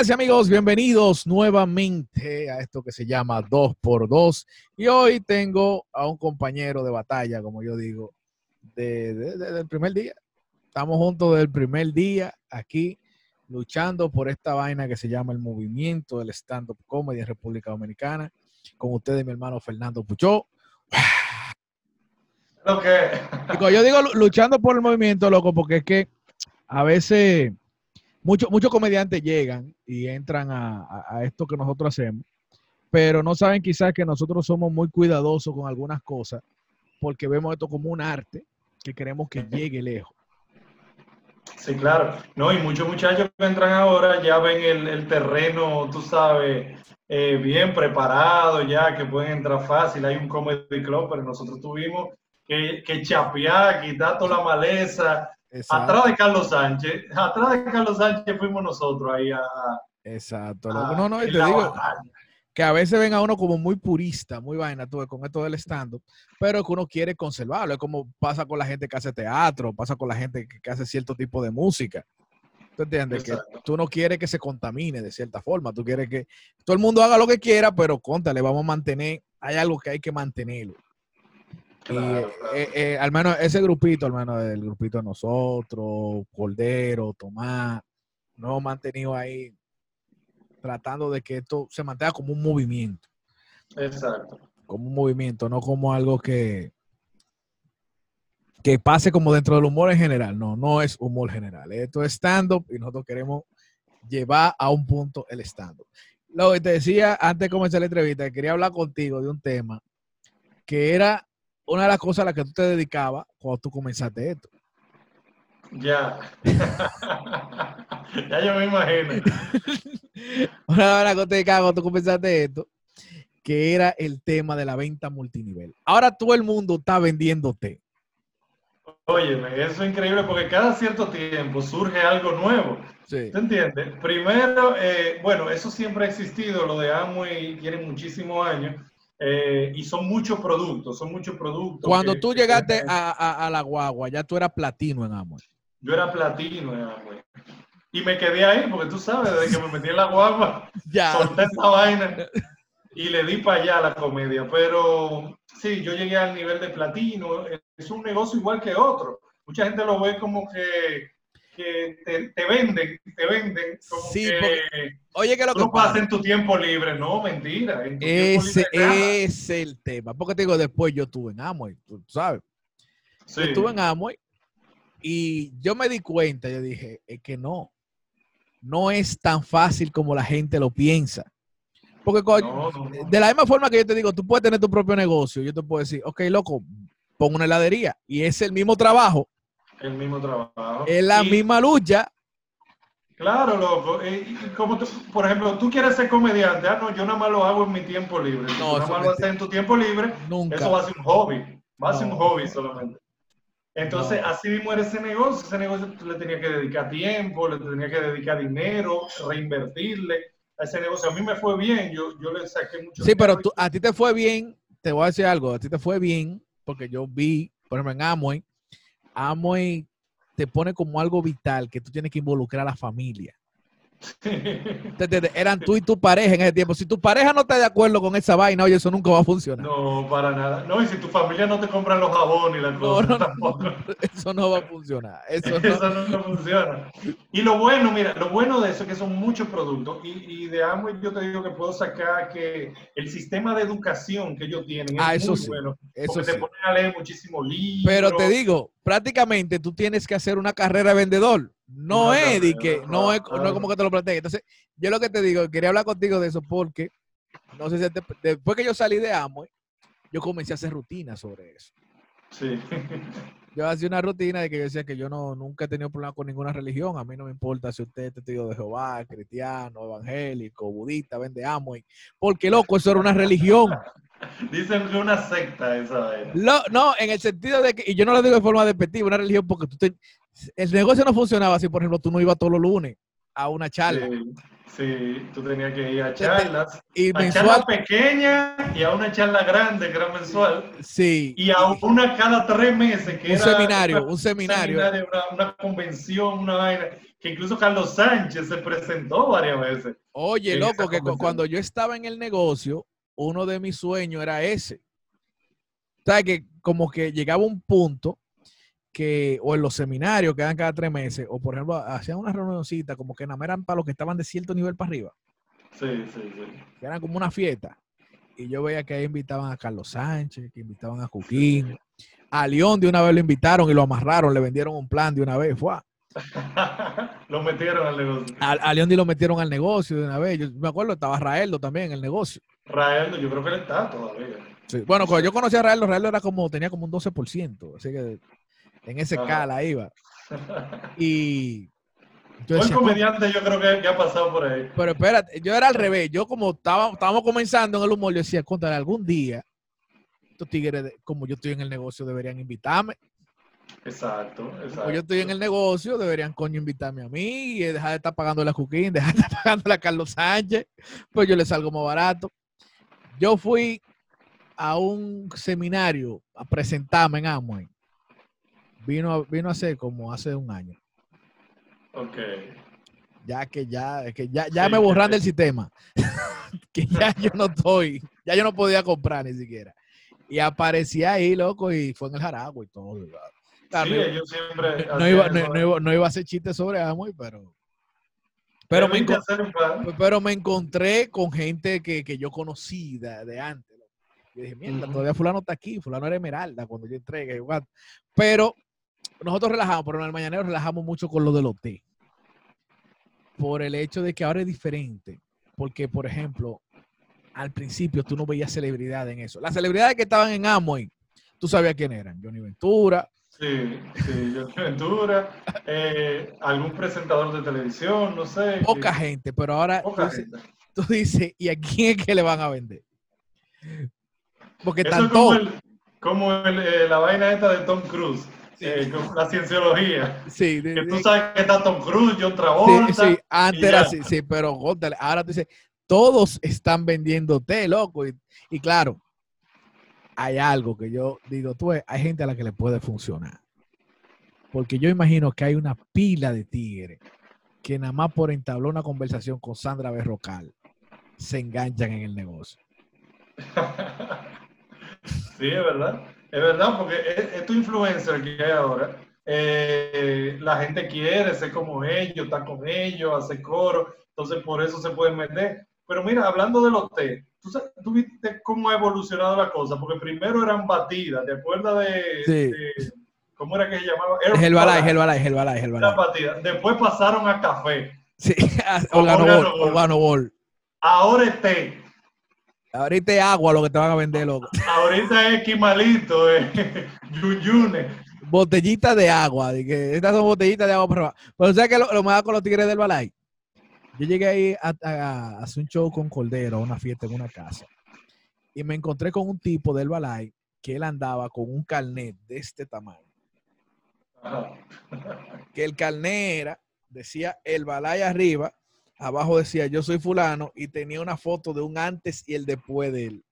Amigas y amigos, bienvenidos nuevamente a esto que se llama 2x2. Y hoy tengo a un compañero de batalla, como yo digo, de, de- de- del primer día. Estamos juntos del primer día aquí luchando por esta vaina que se llama el movimiento del stand-up comedy en República Dominicana. Con ustedes, mi hermano Fernando Puchó. Lo que Y cuando yo digo lu- luchando por el movimiento, loco, porque es que a veces muchos muchos comediantes llegan y entran a, a- a esto que nosotros hacemos, pero no saben quizás que nosotros somos muy cuidadosos con algunas cosas porque vemos esto como un arte que queremos que llegue lejos. Sí, claro. No, y muchos muchachos que entran ahora ya ven el, el terreno, tú sabes, eh, bien preparado ya, que pueden entrar fácil. Hay un comedy club, pero nosotros tuvimos que, que chapear, quitar toda la maleza. Atrás de Carlos Sánchez, atrás de Carlos Sánchez fuimos nosotros ahí a, Exacto. a-. No, no, te digo batalla. que a veces ven a uno como muy purista, muy vaina, tú ves, con esto del stand-up, pero que uno quiere conservarlo. Es como pasa con la gente que hace teatro, pasa con la gente que, que hace cierto tipo de música. ¿Tú entiendes? Que tú no quieres que se contamine de cierta forma. Tú quieres que todo el mundo haga lo que quiera, pero contale, vamos a mantener. Hay algo que hay que mantenerlo. Y Claro, eh, claro. eh, eh, al menos ese grupito, al menos el grupito de nosotros, Cordero, Tomás, nos hemos mantenido ahí tratando de que esto se mantenga como un movimiento Exacto. como un movimiento, no como algo que, que pase como dentro del humor en general. No, no es humor general. Esto es stand-up y nosotros queremos llevar a un punto el stand-up. Lo que te decía antes de comenzar la entrevista, que quería hablar contigo de un tema que era una de las cosas a las que tú te dedicabas cuando tú comenzaste esto. Ya. ya yo me imagino. Una de las cosas que te dedicabas cuando tú comenzaste esto, que era el tema de la venta multinivel. Ahora todo el mundo está vendiéndote. Óyeme, eso es increíble porque cada cierto tiempo surge algo nuevo. Sí. ¿Te entiendes? Primero, eh, bueno, eso siempre ha existido, lo de Amway tiene muchísimos años eh, y son muchos productos, son muchos productos. Cuando que- tú llegaste a, a- a la guagua, ya tú eras platino en Amway. Yo era platino en Amway. Y me quedé ahí porque tú sabes, desde que me metí en la guagua, Ya. solté esa vaina y le di para allá la comedia. Pero sí, yo llegué al nivel de platino. Es un negocio igual que otro. Mucha gente lo ve como que, que te, te venden, te venden. Como Sí, que Oye, que lo tú que pasa en tu tiempo libre. No, mentira. Ese libre, nada. es el tema. Porque te digo, después yo estuve en Amway, tú sabes. Sí. Yo estuve en Amway y yo me di cuenta, yo dije, es que no. No es tan fácil como la gente lo piensa. Porque coño, No, no, no. de la misma forma que yo te digo, tú puedes tener tu propio negocio, yo te puedo decir, ok, loco, pon una heladería y es el mismo trabajo, El mismo trabajo. es la Y- misma lucha. Claro, loco. Eh, y como tú- por ejemplo, tú quieres ser comediante. Ah, no, yo nada más lo hago en mi tiempo libre. Si No, tú nada más lo haces en tu tiempo libre, Nunca. eso va a ser un hobby. Va a ser No. un hobby solamente. Entonces, No. así mismo era ese negocio. Ese negocio tú le tenías que dedicar tiempo, le tenías que dedicar dinero, reinvertirle a ese negocio. A mí me fue bien. Yo, yo le saqué mucho Sí, pero tú, a ti te fue bien, te voy a decir algo, a ti te fue bien, porque yo vi, por ejemplo, en Amway, Amway te pone como algo vital que tú tienes que involucrar a la familia. Eran tú y tu pareja en ese tiempo. Si tu pareja no está de acuerdo con esa vaina, oye, eso nunca va a funcionar. no, para nada. No, y si tu familia no te compra los jabones y las cosas, no, no, tampoco. Eso no va a funcionar. Eso no. Eso no, funciona. Y lo bueno, mira, lo bueno de eso es que son muchos productos. Y, y de Amway yo te digo que puedo sacar que el sistema de educación que ellos tienen es Ah, eso muy sí, bueno. eso porque sí. te ponen a leer muchísimos libros. Pero te digo, prácticamente tú tienes que hacer una carrera de vendedor. No Una es de que, no es, no es como que te lo plantees. Entonces, yo lo que te digo, quería hablar contigo de eso porque, no sé si te- después que yo salí de Amway, yo comencé a hacer rutinas sobre eso. Sí. Yo hacía una rutina de que yo decía que yo no, nunca he tenido problema con ninguna religión. A mí no me importa si usted es testigo de Jehová, cristiano, evangélico, budista, vende Amway. Porque, loco, eso era una religión. Dicen que una secta esa vaina. Lo- no, en el sentido de que, y yo no lo digo de forma despectiva, una religión, porque tú te- el negocio no funcionaba así, por ejemplo, tú no ibas todos los lunes a una charla. Sí, sí, tú tenías que ir a Te- te- charlas. Y A mensual, charla pequeña y a una charla grande que era mensual. sí. Y a una cada tres meses. Que Un era seminario, una- un seminario. una, una convención, una vaina. que incluso Carlos Sánchez se presentó varias veces. Oye, loco, que cuando yo estaba en el negocio, uno de mis sueños era ese. ¿Sabes? Que como que llegaba un punto que, o en los seminarios que dan cada tres meses, o por ejemplo, hacían una reunioncita como que nada eran para los que estaban de cierto nivel para arriba. Sí, sí, sí. Que eran como una fiesta. Y yo veía que ahí invitaban a Carlos Sánchez, que invitaban a Joaquín. A León de una vez lo invitaron y lo amarraron, le vendieron un plan de una vez. Fue. lo metieron al negocio. A, a León lo metieron al negocio de una vez. Yo me acuerdo, estaba Raeldo también en el negocio. Raeldo, yo creo que él está todavía. Bueno, cuando yo conocí a Raeldo, Raeldo era como, tenía como un 12%. Así que en ese cala iba. Y yo comediante yo creo que, ha pasado por ahí. Pero espérate, yo era al revés. Yo como estaba, estábamos comenzando en el humor, yo decía, contra algún día, estos tigres, como yo estoy en el negocio, deberían invitarme. Exacto, exacto. Como yo estoy en el negocio, deberían coño invitarme a mí y dejar de estar pagando la Juquín, dejar de estar pagando a Carlos Sánchez, pues yo le salgo más barato. Yo fui a un seminario a presentarme en Amway vino, vino a ser como hace un año. Ok. Ya que ya, que ya, ya me borran del sistema. que ya yo no estoy, ya yo no podía comprar ni siquiera. Y aparecía ahí, loco, y fue en el Jaragua y todo. sí, yo siempre. No iba, no, iba, a hacer chistes sobre Amway, pero. Pero me, pero me encontré con gente que, que yo conocí de, antes. Yo dije, mierda, todavía fulano está aquí, fulano era Esmeralda cuando yo entré. Pero nosotros relajamos, pero en el mañanero relajamos mucho con lo del hotel. Por el hecho de que ahora es diferente. Porque, por ejemplo, al principio tú no veías celebridad en eso. Las celebridades que estaban en Amway, tú sabías quién eran. Johnny Ventura. Sí, sí, Johnny Ventura. Eh, algún presentador de televisión, no sé. Poca gente, pero ahora tú, Dices, ¿y a quién es que le van a vender? Porque tanto... como, eh, la vaina esta de Tom Cruise eh, la cienciología. Sí, que tú sabes que está Tom Cruise, John Travolta. Sí, sí, antes era así, sí, pero ahora tú dices, todos están vendiendo té, loco. Y, claro, hay algo que yo digo, tú, hay gente a la que le puede funcionar. Porque yo imagino que hay una pila de tigres que nada más por entablar una conversación con Sandra Berrocal se enganchan en el negocio. sí, es verdad. Es verdad, porque estos influencers que hay ahora, eh, la gente quiere ser como ellos, estar con ellos, hacer coro, entonces por eso se pueden meter. Pero mira, hablando del hotel, ¿tú, ¿tú, viste cómo ha evolucionado la cosa? Porque primero eran batidas, ¿te acuerdas de, cómo era que se llamaba? Herbalife, Herbalife, Herbalife, Herbalife. Batidas. Después pasaron a café. Sí, Organo Ball. Ahora es té. Ahorita es agua lo que te van a vender, loco. Ahorita es quimalito, eh. yuyune. Botellita de agua. Que estas son botellitas de agua. Pero, pero ¿sabes qué lo, lo más con los tigres del balay? Yo llegué ahí a, hacer un show con Cordero, una fiesta en una casa. Y me encontré con un tipo del balay que él andaba con un carnet de este tamaño. Que el carnet era, decía el balay arriba abajo decía yo soy fulano y tenía una foto de un antes y el después de él.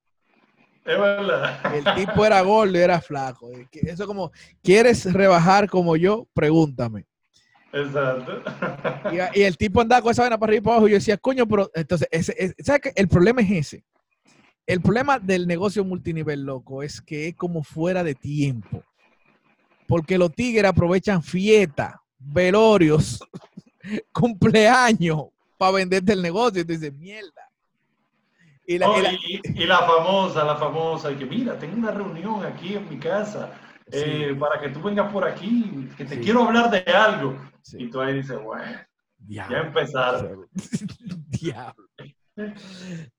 Es verdad. El tipo era gordo y era flaco. Eso como, ¿quieres rebajar como yo? Pregúntame. Exacto. Y, el tipo andaba con esa vaina para arriba y para abajo y yo decía, coño, pero entonces, ese, ¿sabes qué? El problema es ese. El problema del negocio multinivel, loco, es que es como fuera de tiempo. Porque los tigres aprovechan fiestas, velorios, cumpleaños, para venderte el negocio. Y tú dices, mierda. Y la, y, la, famosa, la famosa, que mira, tengo una reunión aquí en mi casa eh, para que tú vengas por aquí, que te quiero hablar de algo. Y tú ahí dices, bueno, ya empezaron. Diablo.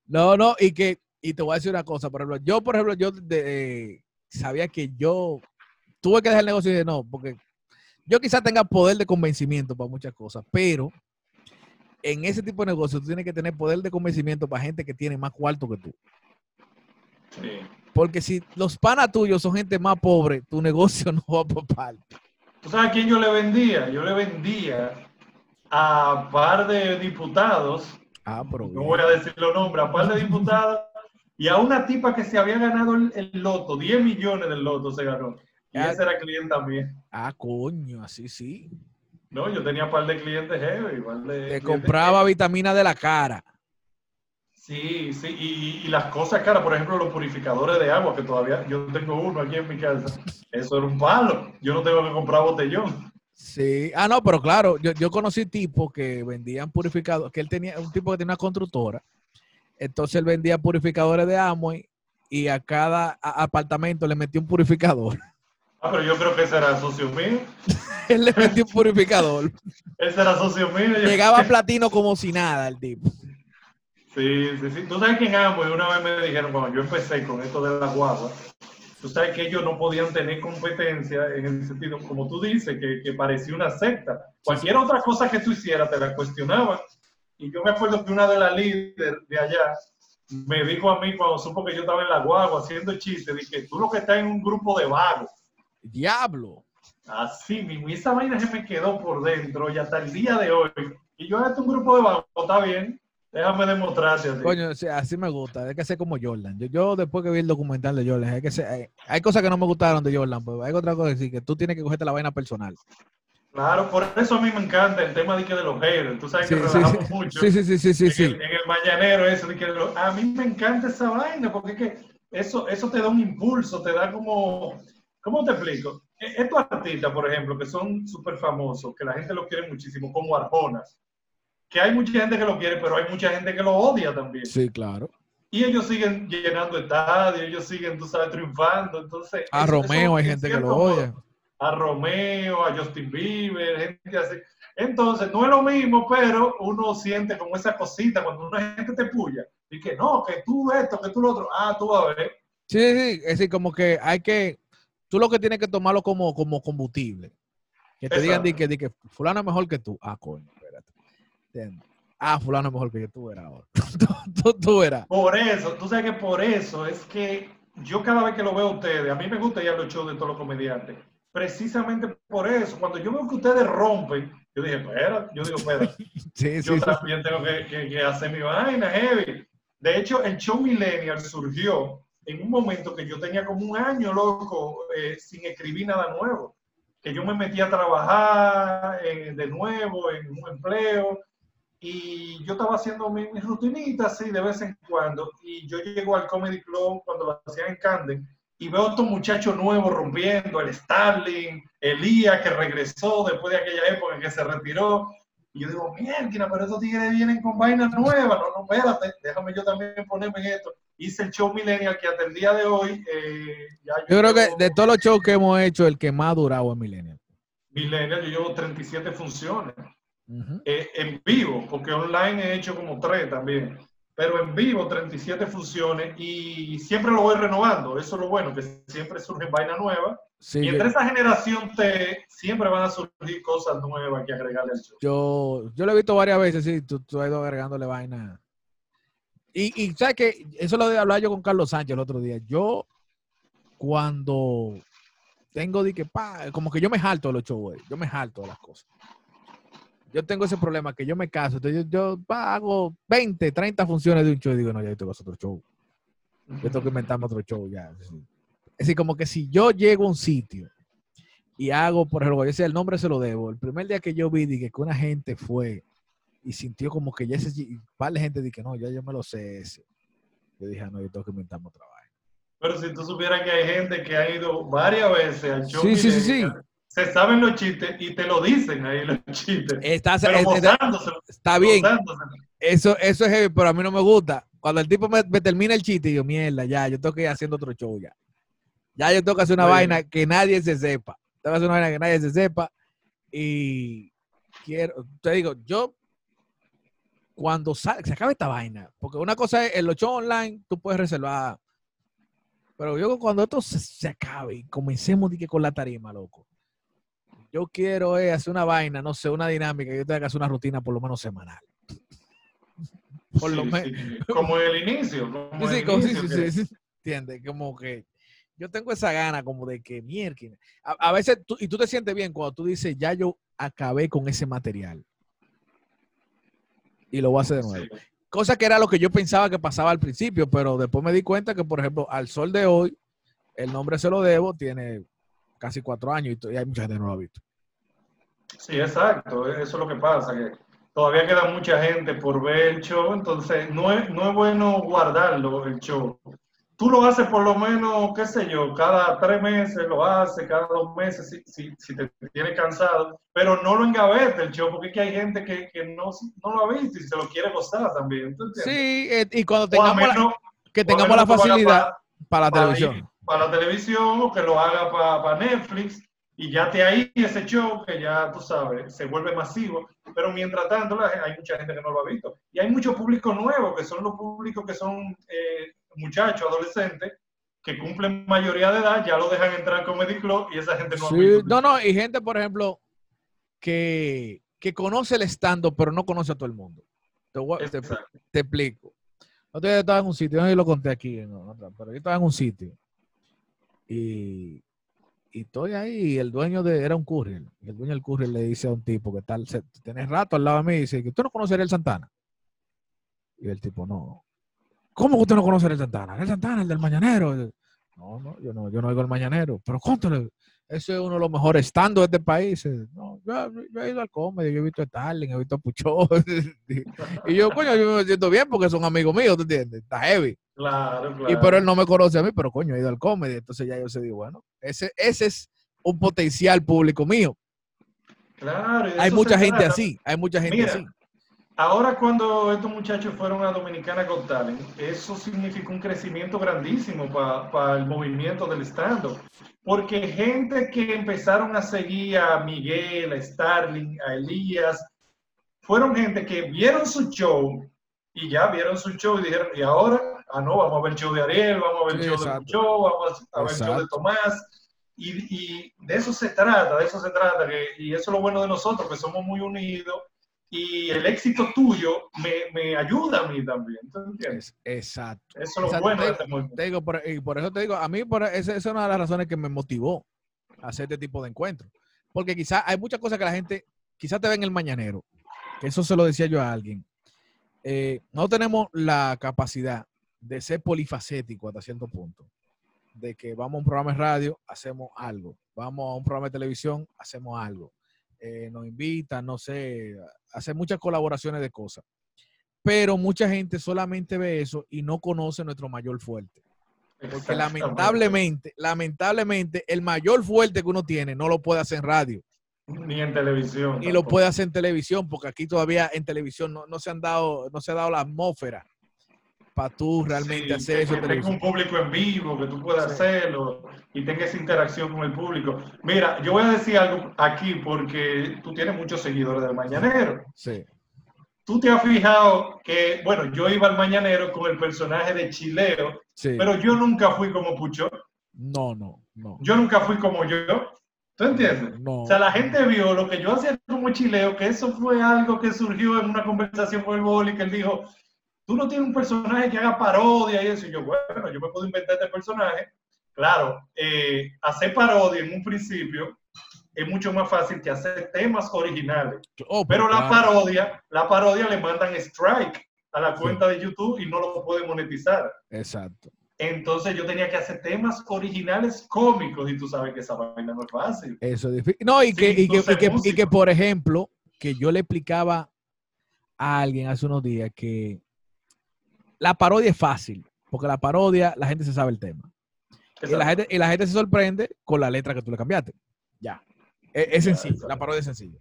No, no, y que, y te voy a decir una cosa, por ejemplo, yo, por ejemplo, yo de, sabía que yo tuve que dejar el negocio y dije, no, porque yo quizás tenga poder de convencimiento para muchas cosas, pero en ese tipo de negocio tú tienes que tener poder de convencimiento para gente que tiene más cuarto que tú. Porque si los panas tuyos son gente más pobre, tu negocio no va por parte. ¿Tú sabes a quién yo le vendía? Yo le vendía a par de diputados. Ah, pero no voy a decir los nombres, a par de diputados y a una tipa que se había ganado el, loto, 10 millones del loto se ganó. Y ese era cliente también. Ah, coño, así sí. No, yo tenía un par de clientes heavy. par de Te compraba vitamina de la cara. Sí, sí, y, y las cosas caras, por ejemplo, los purificadores de agua, que todavía yo tengo uno aquí en mi casa, eso era un palo. Yo no tengo que comprar botellón. Sí. Ah, no, pero claro, yo, yo conocí tipos que vendían purificadores, que él tenía, un tipo que tenía una constructora. Entonces él vendía purificadores de Amway y a cada apartamento le metió un purificador. Ah, pero yo creo que ese era socio mío. él le metió un purificador. Ese era socio mío. Llegaba platino como si nada el tipo. Sí, sí, sí. Tú sabes que en Amway una vez me dijeron, cuando yo empecé con esto de la guagua, tú sabes que ellos no podían tener competencia en el sentido, como tú dices, que, que parecía una secta. Cualquier otra cosa que tú hicieras te la cuestionaban. Y yo me acuerdo que una de las líderes de allá me dijo a mí cuando supo que yo estaba en la guagua haciendo chistes, dije, tú lo que estás en un grupo de vagos. Diablo. Así mismo, y esa vaina se me quedó por dentro y hasta el día de hoy. Y yo, este es un grupo de vagos, está bien, déjame demostrarte a ti. Coño, sí, así me gusta. Hay que ser como Jordan. Yo, yo después que vi el documental de Jordan, hay que ser, hay, hay cosas que no me gustaron de Jordan, pero hay otra cosa que sí, que tú tienes que cogerte la vaina personal. Claro, por eso a mí me encanta el tema de, que de los haters. Tú sabes que sí, relajamos sí. mucho Sí, sí, sí, sí, sí, en, sí. El, en el mañanero eso. De que lo- a mí me encanta esa vaina porque es que eso, eso te da un impulso, te da como... ¿Cómo te explico? E- Estos artistas, por ejemplo, que son súper famosos, que la gente los quiere muchísimo, como Arjonas, que hay mucha gente que lo quiere, pero hay mucha gente que lo odia también. Sí, claro. Y ellos siguen llenando estadios, ellos siguen, tú sabes, triunfando. Entonces, A eso- Romeo eso, hay en gente que lo modo, odia. a Romeo, a Justin Bieber, gente así. Entonces, no es lo mismo, pero uno siente como esa cosita cuando una gente te puya y que no, que tú esto, que tú lo otro. Ah, tú vas a ver. Sí, sí, es decir, como que hay que, tú lo que tienes que tomarlo como, como combustible. Que te digan di Exacto. que, di que fulano es mejor que tú. Ah, coño, espérate. ¿Entiendes? Ah, fulano es mejor que yo, tú eras ahora. tú, tú, tú eras. Por eso, tú sabes que por eso es que yo cada vez que lo veo a ustedes, a mí me gusta ir a los shows de todos los comediantes. Precisamente por eso, cuando yo veo que ustedes rompen, yo dije, espera, yo digo, espera, Sí, sí, yo sí. también tengo que, que- que hacer mi vaina heavy. De hecho, el show Millennial surgió en un momento que yo tenía como un año, loco, eh, sin escribir nada nuevo. Que yo me metí a trabajar eh, de nuevo en un empleo y yo estaba haciendo mi- mis rutinitas así de vez en cuando. Y yo llego al Comedy Club cuando lo hacían en Camden y veo a estos muchachos nuevos rompiendo, el Starling, Elías que regresó después de aquella época que se retiró. Y yo digo, mierda, pero estos tigres vienen con vainas nuevas. No, no, espérate, déjame yo también ponerme en esto. Hice el show Millennial que hasta el día de hoy eh, ya Yo creo que de todos los shows que hemos hecho, el que más ha durado es Millennial. Millennial, yo llevo 37 funciones. Eh, en vivo, porque online he hecho como tres también, pero en vivo 37 funciones y siempre lo voy renovando. Eso es lo bueno, que siempre surgen vainas nuevas. Sí, y yo, entre esa generación T siempre van a surgir cosas nuevas que agregarle al show. yo, yo lo he visto varias veces, sí, tú, tú has ido agregándole vaina. Y, y sabes que eso lo de hablar yo con Carlos Sánchez el otro día. Yo, cuando tengo de que, pa, como que yo me jalto de los shows, yo me jalto de las cosas. Yo tengo ese problema que yo me caso, entonces yo, yo pa, hago 20, 30 funciones de un show y digo, no, ya tengo otro show. Yo tengo que inventarme otro show ya. Es decir, como que si yo llego a un sitio y hago, por ejemplo, yo decía, el nombre se lo debo. El primer día que yo vi dije, que una gente fue y sintió como que ya ese, par de gente dije, no, ya yo me lo sé ese. Yo dije, ah, no, yo tengo que inventarme otra vaina. Pero si tú supieras que hay gente que ha ido varias veces al show Sí, sí, sí, sí. Se saben los chistes y te lo dicen ahí los chistes. Está, pero está- gozándose, está bien, eso, eso es heavy, pero a mí no me gusta. Cuando el tipo me, me termina el chiste, yo, mierda, ya, yo tengo que ir haciendo otro show ya. Ya yo tengo que hacer una Bueno. vaina que nadie se sepa. Tengo que hacer una vaina que nadie se sepa. Y quiero, te digo, yo, cuando sale, se acaba esta vaina, porque una cosa es, los shows online, tú puedes reservar. Pero yo cuando esto se, se acabe y comencemos que con la tarima, loco. Yo quiero eh, hacer una vaina, no sé, una dinámica, yo tengo que hacer una rutina por lo menos semanal. Por lo Sí, menos. sí, Como el inicio. Como Sí, el como- inicio sí, que- sí, sí. ¿Entiendes? Como que yo tengo esa gana como de que mierda. A, a veces, tú, y tú te sientes bien cuando tú dices, ya yo acabé con ese material. Y lo voy a hacer de nuevo. Sí. Cosa que era lo que yo pensaba que pasaba al principio, pero después me di cuenta que, por ejemplo, al sol de hoy, el nombre se lo debo, tiene casi cuatro años y, y hay mucha gente que no lo ha visto. Sí, exacto, eso es lo que pasa, que todavía queda mucha gente por ver el show, entonces no es, no es bueno guardarlo el show. Tú lo haces por lo menos, qué sé yo, cada tres meses lo haces, cada dos meses, si, si, si te tienes cansado, pero no lo engavete el show, porque es que hay gente que, que no, no, lo ha visto y se lo quiere gozar también. Sí, eh, y cuando tengamos menos, la, que tengamos la facilidad para, la televisión. para la televisión o que lo haga para, para Netflix y ya te ahí ese show que ya tú sabes, se vuelve masivo, pero mientras tanto hay mucha gente que no lo ha visto. Y hay mucho público nuevo, que son los públicos que son eh, muchachos, adolescentes, que cumplen mayoría de edad, ya lo dejan entrar con Comedy Club y esa gente no visto. No, no, y gente, por ejemplo, que, que conoce el stand pero no conoce a todo el mundo. Te, te, explico. Yo estaba en un sitio, yo lo conté aquí, pero yo estaba en un sitio y y estoy ahí y el dueño de, era un courier, y el dueño del courier le dice a un tipo que tal, tenés rato al lado de mí, y dice, que usted no conocería el Santana. Y el tipo, no. ¿Cómo usted no conoce el Santana? El Santana, el del Mañanero. No, no, yo no, yo no oigo el Mañanero. Pero cuéntale, ese es uno de los mejores estando de este país. No, yo, he ido al comedy, yo he visto a Starling, he visto a Puchó. y yo, coño, yo me siento bien porque son amigos míos, ¿tú entiendes? Está heavy. Claro, claro. Y pero él no me conoce a mí, pero coño, he ido al comedy. Entonces ya yo se digo, bueno, ese, ese es un potencial público mío. Claro. Hay mucha gente así, hay mucha gente así. Ahora cuando estos muchachos fueron a Dominicana Got Talent, eso significó un crecimiento grandísimo para el movimiento del stand porque gente que empezaron a seguir a Miguel, a Starling, a Elías, fueron gente que vieron su show y ya vieron su show y dijeron, y ahora, ah, no, vamos a ver el show de Ariel, vamos a ver el show de Pucho, vamos a ver el show de Tomás. Y, y, de eso se trata, de eso se trata, que, y eso es lo bueno de nosotros, que somos muy unidos y el éxito tuyo me, me ayuda a mí también. entiendes? Exacto. Eso es lo bueno de este Te digo, por, y por eso te digo, a mí por, esa, es una de las razones que me motivó a hacer este tipo de encuentros. Porque quizás hay muchas cosas que la gente, quizás te ve en el mañanero, que eso se lo decía yo a alguien. Eh, no tenemos la capacidad de ser polifacético hasta cierto punto. De que vamos a un programa de radio, hacemos algo. Vamos a un programa de televisión, hacemos algo eh, nos invitan, no sé, hacer muchas colaboraciones de cosas. Pero mucha gente solamente ve eso y no conoce nuestro mayor fuerte. Porque lamentablemente, lamentablemente, el mayor fuerte que uno tiene no lo puede hacer en radio. Ni en televisión. Ni lo puede hacer en televisión, porque aquí todavía en televisión no, no se han dado, no se ha dado la atmósfera para tú realmente hacer eso. Que tenga un público en vivo, que tú puedas hacerlo y tenga esa interacción con el público. Mira, yo voy a decir algo aquí porque tú tienes muchos seguidores del Mañanero. Sí. Tú te has fijado que, bueno, yo iba al Mañanero con el personaje de Chileo, pero yo nunca fui como Pucho. No, no, no. Yo nunca fui como yo. ¿Tú entiendes? No. O sea, la gente vio lo que yo hacía como chileo, que eso fue algo que surgió en una conversación con el boli, que él dijo, tú no tienes un personaje que haga parodia y eso. Y yo, bueno, yo me puedo inventar este personaje. Claro, eh, hacer parodia en un principio es mucho más fácil que hacer temas originales. Oh, Pero la parodia, la parodia le mandan strike a la cuenta de YouTube y no lo puede monetizar. Exacto. Entonces yo tenía que hacer temas originales cómicos y tú sabes que esa vaina no es fácil. Eso es difícil. No, y que, y, que, y, que, y que, por ejemplo, que yo le explicaba a alguien hace unos días que la parodia es fácil, porque la parodia, la gente se sabe el tema. Y la, gente, y la gente se sorprende con la letra que tú le cambiaste. Ya. E, es, sencillo, la parodia es sencilla.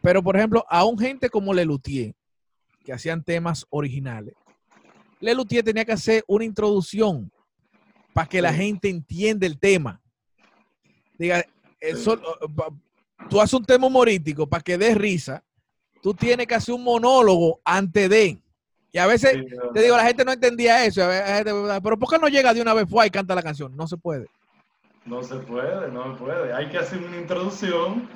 Pero, por ejemplo, a un gente como Lelutier, que hacían temas originales, Lelutier tenía que hacer una introducción para que la gente entienda el tema. Diga, tú haces un tema humorístico para que dé risa, tú tienes que hacer un monólogo antes de. Y a veces, te digo, la gente no entendía eso. pero ¿por qué no llega de una vez fue y canta la canción? No se puede. No se puede, no se puede. Hay que hacer una introducción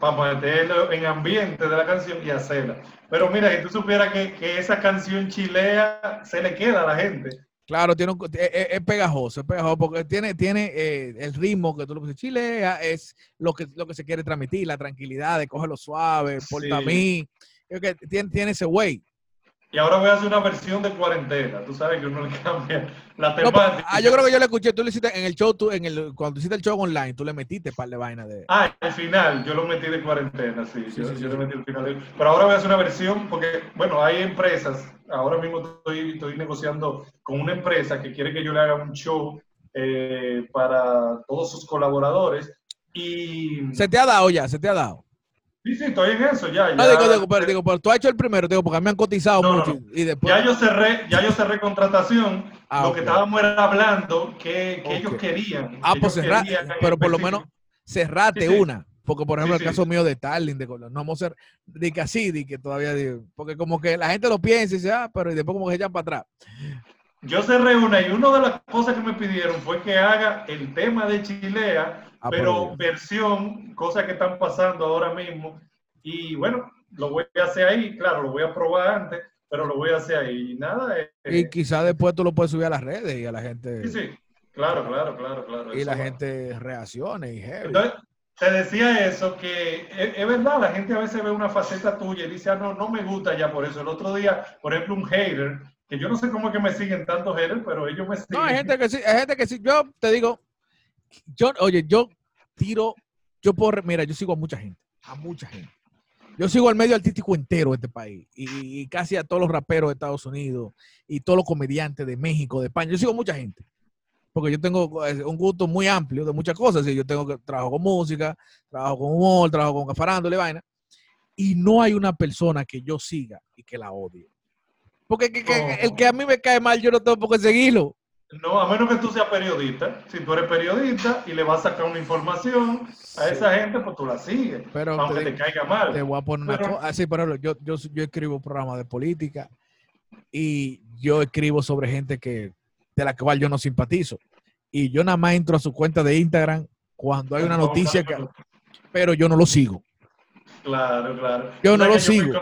para meterlo en ambiente de la canción y hacerla. Pero mira, si tú supieras que, que esa canción chilea se le queda a la gente. Claro, tiene es, pegajoso, es pegajoso porque tiene, tiene eh, el ritmo que tú lo. Chilea es lo que, lo que se quiere transmitir, la tranquilidad de cógelo suave, porta mí. Que tiene, tiene ese way. Y ahora voy a hacer una versión de cuarentena. Tú sabes que uno le cambia la temática. ah, yo creo que yo le escuché, tú le hiciste en el show, tú, en el, cuando hiciste el show online, tú le metiste par de vainas de. Ah, al final, yo lo metí de cuarentena, sí. sí, yo, sí, yo le metí al final. Pero ahora voy a hacer una versión, porque, bueno, hay empresas, ahora mismo estoy, estoy negociando con una empresa que quiere que yo le haga un show eh, para todos sus colaboradores. Y... Se te ha dado ya, se te ha dado. Sí, sí, estoy en eso ya. No, digo, digo, pero, digo, pero tú has hecho el primero, digo, porque me han cotizado mucho. Y después... Ya yo cerré, ya yo cerré contratación. Ah, lo que estábamos era hablando que, que ellos querían. Ah, pues cerrar, pero por lo menos cerrate una. Porque, por ejemplo, el caso mío de Starling, de, no vamos a ser, de que así, de que todavía, digo, porque como que la gente lo piensa y dice, ah, pero después como que se echan para atrás. Yo cerré una y una de las cosas que me pidieron fue que haga el tema de Chilea Ah, pero versión, cosas que están pasando ahora mismo. Y bueno, lo voy a hacer ahí, claro, lo voy a probar antes, pero lo voy a hacer ahí. Y nada. Eh, y quizás después tú lo puedes subir a las redes y a la gente. Sí, sí, claro, claro, claro, claro. Y la gente reaccione y Entonces, te decía eso, que es, verdad, la gente a veces ve una faceta tuya y dice, ah, no, no me gusta ya por eso. El otro día, por ejemplo, un hater, que yo no sé cómo es que me siguen tantos haters, pero ellos me siguen. No, hay gente que sí, hay gente que sí. Yo te digo, yo, oye, yo tiro, yo puedo, mira, yo sigo a mucha gente, a mucha gente. Yo sigo al medio artístico entero de este país y, casi a todos los raperos de Estados Unidos y todos los comediantes de México, de España. Yo sigo a mucha gente porque yo tengo eh, un gusto muy amplio de muchas cosas. Yo tengo que trabajo con música, trabajo con humor, trabajo con farándole, vaina. Y no hay una persona que yo siga y que la odie. Porque el que a mí me cae mal, yo no tengo por qué seguirlo. No, a menos que tú seas periodista. Si tú eres periodista y le vas a sacar una información a esa gente, pues tú la sigues. Pero aunque te, caiga mal. Te voy a poner una cosa. Así, ah, por ejemplo, yo, yo, yo escribo programas de política y yo escribo sobre gente que de la cual yo no simpatizo. Y yo nada más entro a su cuenta de Instagram cuando hay una noticia que... Pero yo no lo sigo. Claro, claro. Yo no lo sigo.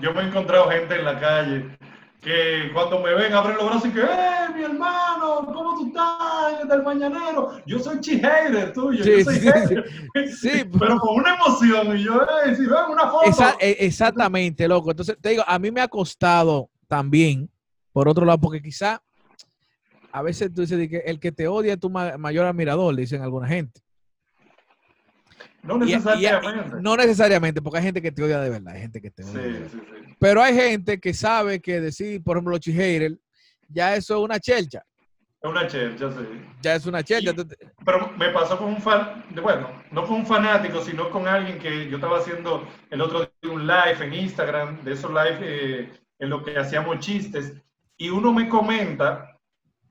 yo me he encontrado gente en la calle que cuando me ven abren los brazos y que, ¡eh, mi hermano! ¿Cómo tú estás? Del mañanero. Yo soy chihater tuyo, yo soy sí, Sí, pero con una emoción. Y yo, ¡eh, si ven una foto! E, exactamente, loco. Entonces, te digo, a mí me ha costado también, por otro lado, porque quizá a veces tú dices que el que te odia es tu mayor admirador, dicen alguna gente. No necesariamente. no necesariamente, porque hay gente que te odia de verdad, hay gente que te odia. Sí, sí, sí. Pero hay gente que sabe que decir, por ejemplo, los ya eso es una chelcha. Es una chelcha, sí. Ya es una chelcha. pero me pasó con un fan, bueno, no con un fanático, sino con alguien que yo estaba haciendo el otro día un live en Instagram, de esos live eh, en lo que hacíamos chistes, y uno me comenta,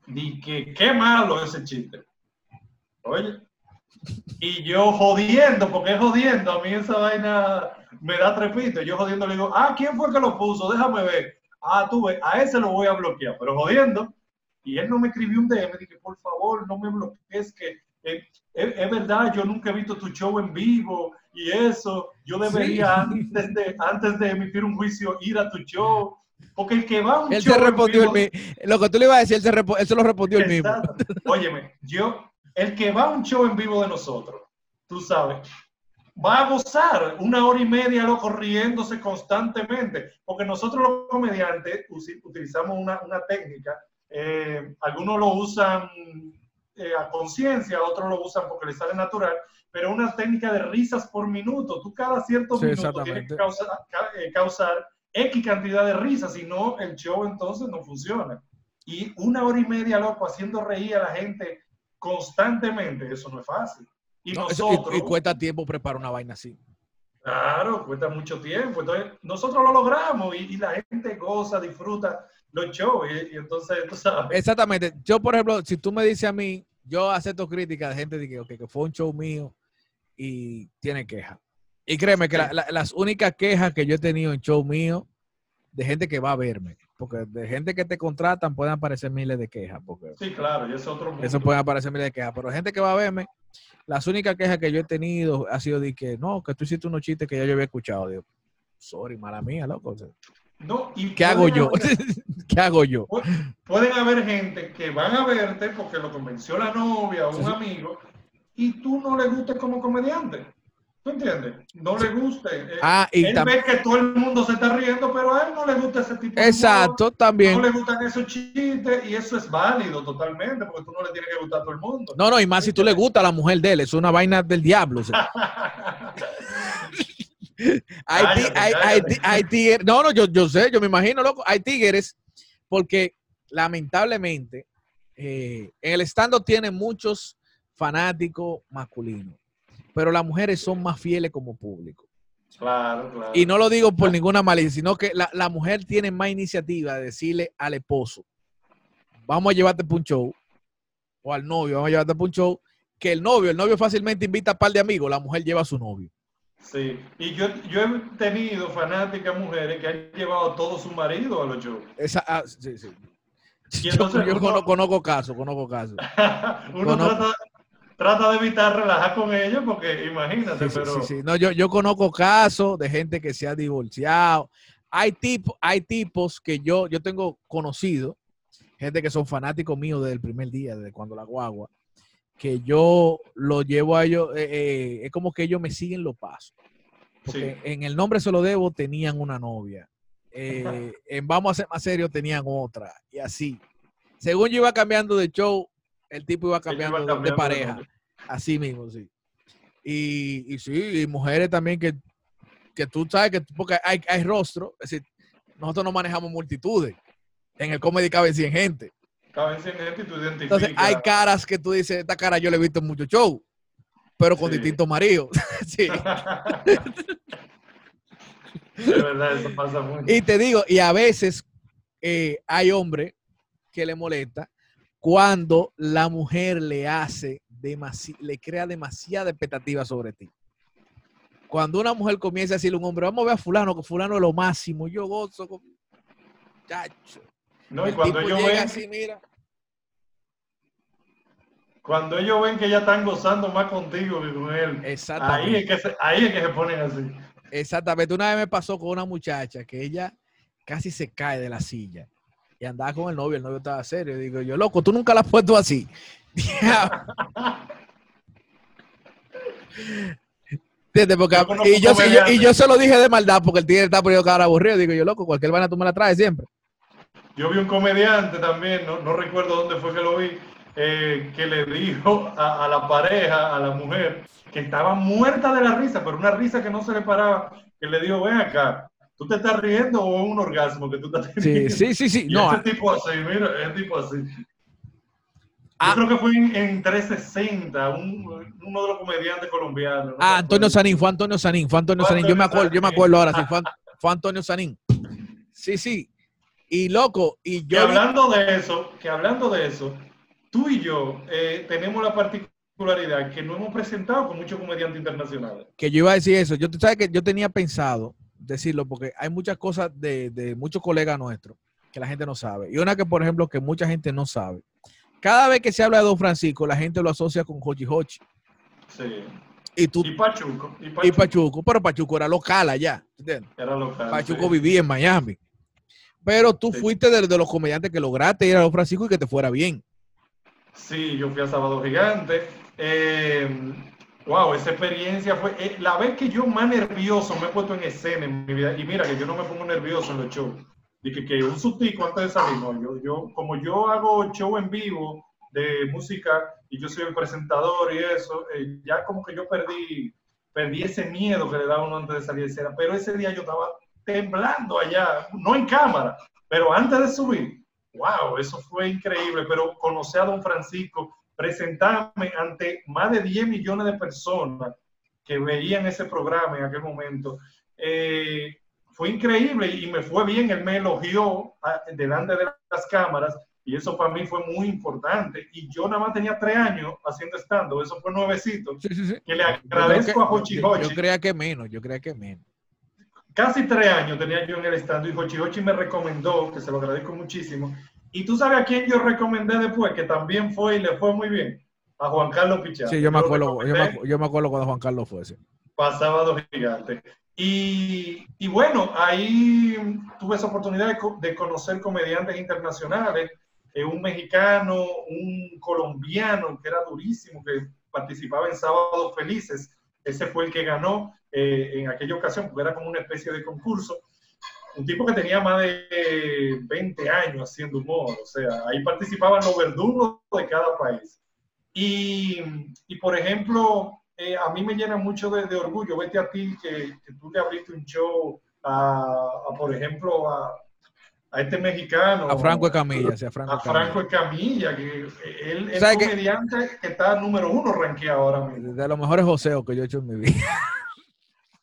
di que qué malo ese chiste. Oye, y yo jodiendo, porque es jodiendo, a mí esa vaina me da trepito. Yo jodiendo le digo, ah, ¿quién fue que lo puso? Déjame ver. Ah, tú ves, a ese lo voy a bloquear, pero jodiendo. Y él no me escribió un DM, dije, por favor, no me bloquees, que eh, es, verdad, yo nunca he visto tu show en vivo y eso, yo debería antes, de, antes de emitir un juicio ir a tu show. Porque el que va a un él show. Él se respondió el mismo. Lo que tú le ibas a decir, él se, él se lo respondió el mismo. Óyeme, yo el que va a un show en vivo de nosotros, tú sabes, va a gozar una hora y media loco riéndose constantemente, porque nosotros los comediantes utilizamos una, técnica, eh, algunos lo usan eh, a conciencia, otros lo usan porque les sale natural, pero una técnica de risas por minuto. Tú cada cierto minuto tienes que causar, eh, causar X cantidad de risas, si no el show entonces no funciona. Y una hora y media, loco, haciendo reír a la gente constantemente, eso no es fácil. Y, nosotros, y, cuesta tiempo preparar una vaina así. Claro, cuesta mucho tiempo. Entonces, nosotros lo logramos y, la gente goza, disfruta los shows. Y, entonces, tú sabes. Exactamente. Yo, por ejemplo, si tú me dices a mí, yo acepto críticas de gente de que, que fue un show mío y tiene quejas. Y créeme que las únicas quejas que yo he tenido en show mío, de gente que va a verme, porque de gente que te contratan pueden aparecer miles de quejas. Porque sí, claro, y es otro mundo. Eso puede aparecer miles de quejas, pero gente que va a verme, las únicas quejas que yo he tenido ha sido de que no, que tú hiciste unos chistes que ya yo había escuchado. Digo, sorry, mala mía, loco. no, y ¿Qué hago yo? ¿Qué hago yo? Pueden haber gente que van a verte porque lo convenció la novia o un amigo y tú no le gustes como comediante. ¿Tú entiendes? No le guste. Eh, Ah, y él ve que todo el mundo se está riendo, pero a él no le gusta ese tipo de humor. Exacto, también. No le gustan esos chistes y eso es válido totalmente, porque tú no le tienes que gustar a todo el mundo. No, no, y más si tú le gusta a la mujer de él, es una vaina del diablo. o sea. Hay, Cállate, hay, cállate. no, no, yo, yo sé, yo me imagino, loco, hay tigres, porque lamentablemente eh, en el stand tiene muchos fanáticos masculinos, pero las mujeres son más fieles como público. Claro, claro. Y no lo digo por ninguna malicia, sino que la, la mujer tiene más iniciativa de decirle al esposo, vamos a llevarte para un show, o al novio, vamos a llevarte para un show, que el novio, el novio fácilmente invita a un par de amigos, la mujer lleva a su novio. Sí, y yo, yo he tenido fanáticas mujeres que han llevado a todo su marido a los shows. Esa, ah, sí, sí. Y Yo, entonces yo uno- conozco casos, conozco casos. Uno trata, trata de evitar relajar con ellos porque imagínate, Sí, pero sí, sí. No, yo, yo conozco casos de gente que se ha divorciado. Hay, tipo, hay tipos que yo, yo tengo conocido, gente que son fanáticos míos desde el primer día, desde cuando la guagua, que yo lo llevo a ellos, eh, eh, es como que ellos me siguen los pasos. Porque en el nombre se lo debo tenían una novia. Eh, en Vamos a ser más serios tenían otra. Y así. Según yo iba cambiando de show, el tipo iba cambiando, de- de, cambiando de pareja. Así mismo, sí. Y, y sí, y mujeres también que, que tú sabes que, porque hay, hay rostro, es decir, nosotros no manejamos multitudes. En el comedy caben 100 gente. Caben 100 gente y tú identificas. Entonces hay caras que tú dices, esta cara yo le he visto en muchos shows, pero con Sí. distintos maridos. sí. De verdad, eso pasa mucho. Y te digo, y a veces eh, hay hombres que le molesta cuando la mujer le hace demasi le crea demasiada expectativa sobre ti. Cuando una mujer comienza a decirle a un hombre, vamos a ver a fulano, que fulano es lo máximo, yo gozo con... Chacho. No, y cuando ellos, ven, así, mira. cuando ellos ven que ya están gozando más contigo que con él, ahí Exactamente. es, que se, ahí es que se ponen así. Exactamente. Una vez me pasó con una muchacha que ella casi se cae de la silla y andaba con el novio, el novio estaba serio. Digo yo, loco, tú nunca la has puesto así. ¿Entiendes? Porque, Yo y, yo, y, yo, comediantes. y yo se lo dije de maldad porque el tigre está poniendo cara aburrido. Digo yo, loco, cualquier vaina tú me la traes siempre. Yo vi un comediante también, no, no recuerdo dónde fue que lo vi, eh, que le dijo a, a la pareja, a la mujer, que estaba muerta de la risa, pero una risa que no se le paraba, que le dijo, ven acá, ¿tú te estás riendo o es un orgasmo que tú estás Sí, teniendo? sí, sí, sí. Y No, ese tipo así, mira, ese tipo así. Ah. Yo creo que fue en, en 360, un- uno de los comediantes colombianos. ¿no? Ah, Antonio Sanín, fue Antonio Sanín, fue Antonio Sanín. Yo me acuerdo, yo me acuerdo ahora, sí, fue, fue Antonio Sanín. Sí, sí. Y loco, y Que yo. hablando de eso, que hablando de eso, tú y yo eh, tenemos la particularidad que no hemos presentado con muchos comediantes internacionales. que yo iba a decir eso. Yo, tú sabes que yo tenía pensado decirlo porque hay muchas cosas de, de muchos colegas nuestros que la gente no sabe. Y una que, por ejemplo, que mucha gente no sabe. Cada vez que se habla de Don Francisco, la gente lo asocia con Hochi Hochi. Sí. Y tú, Y Pachuco. Y Pachuco, y Pachuco, pero Pachuco era local allá. ¿entiendes? era local. Pachuco sí. vivía en Miami. Pero tú Sí. fuiste de, de los comediantes que lograste ir a Don Francisco y que te fuera bien. Sí, yo fui a Sábado Gigante. Eh, wow, esa experiencia fue eh, la vez que yo más nervioso me he puesto en escena en mi vida. Y mira que yo no me pongo nervioso en los shows. Dije que un sustico antes de salir. No, yo, yo, como yo hago show en vivo de música y yo soy el presentador y eso, eh, ya como que yo perdí, perdí ese miedo que le da uno antes de salir de escena. Pero ese día yo estaba temblando allá, no en cámara, pero antes de subir. Wow, eso fue increíble, pero conocer a Don Francisco, presentarme ante más de 10 millones de personas que veían ese programa en aquel momento, eh, fue increíble y me fue bien, él me elogió a- delante de las cámaras y eso para mí fue muy importante. Y yo nada más tenía tres años haciendo stand eso fue nuevecito, Sí, sí, sí. que le Yo que- agradezco a Hochi yo- yo Hochi. creía que menos, yo creía que menos. Casi tres años tenía yo en el stand y Hochi Hochi me recomendó, que se lo agradezco muchísimo. Y tú sabes a quién yo recomendé después, que también fue y le fue muy bien, a Juan Carlos Pichardo. Sí, yo me acuerdo, yo me, yo me acuerdo cuando Juan Carlos fue ese. para Sábado Gigante. Y, y bueno, ahí tuve esa oportunidad de, de conocer comediantes internacionales, eh, un mexicano, un colombiano que era durísimo, que participaba en Sábados Felices, ese fue el que ganó eh, en aquella ocasión, porque era como una especie de concurso. Un tipo que tenía más de 20 años haciendo humor, o sea, ahí participaban los verdugos de cada país. Y, y por ejemplo, eh, a mí me llena mucho de, orgullo, vete a ti, que, tú le abriste un show a, por ejemplo, a, a, este mexicano. A Franco Camilla, sí, a Franco, a Franco Camilla, que él es un comediante que, está número uno rankeado ahora mismo. De los mejores joseos que yo he hecho en mi vida.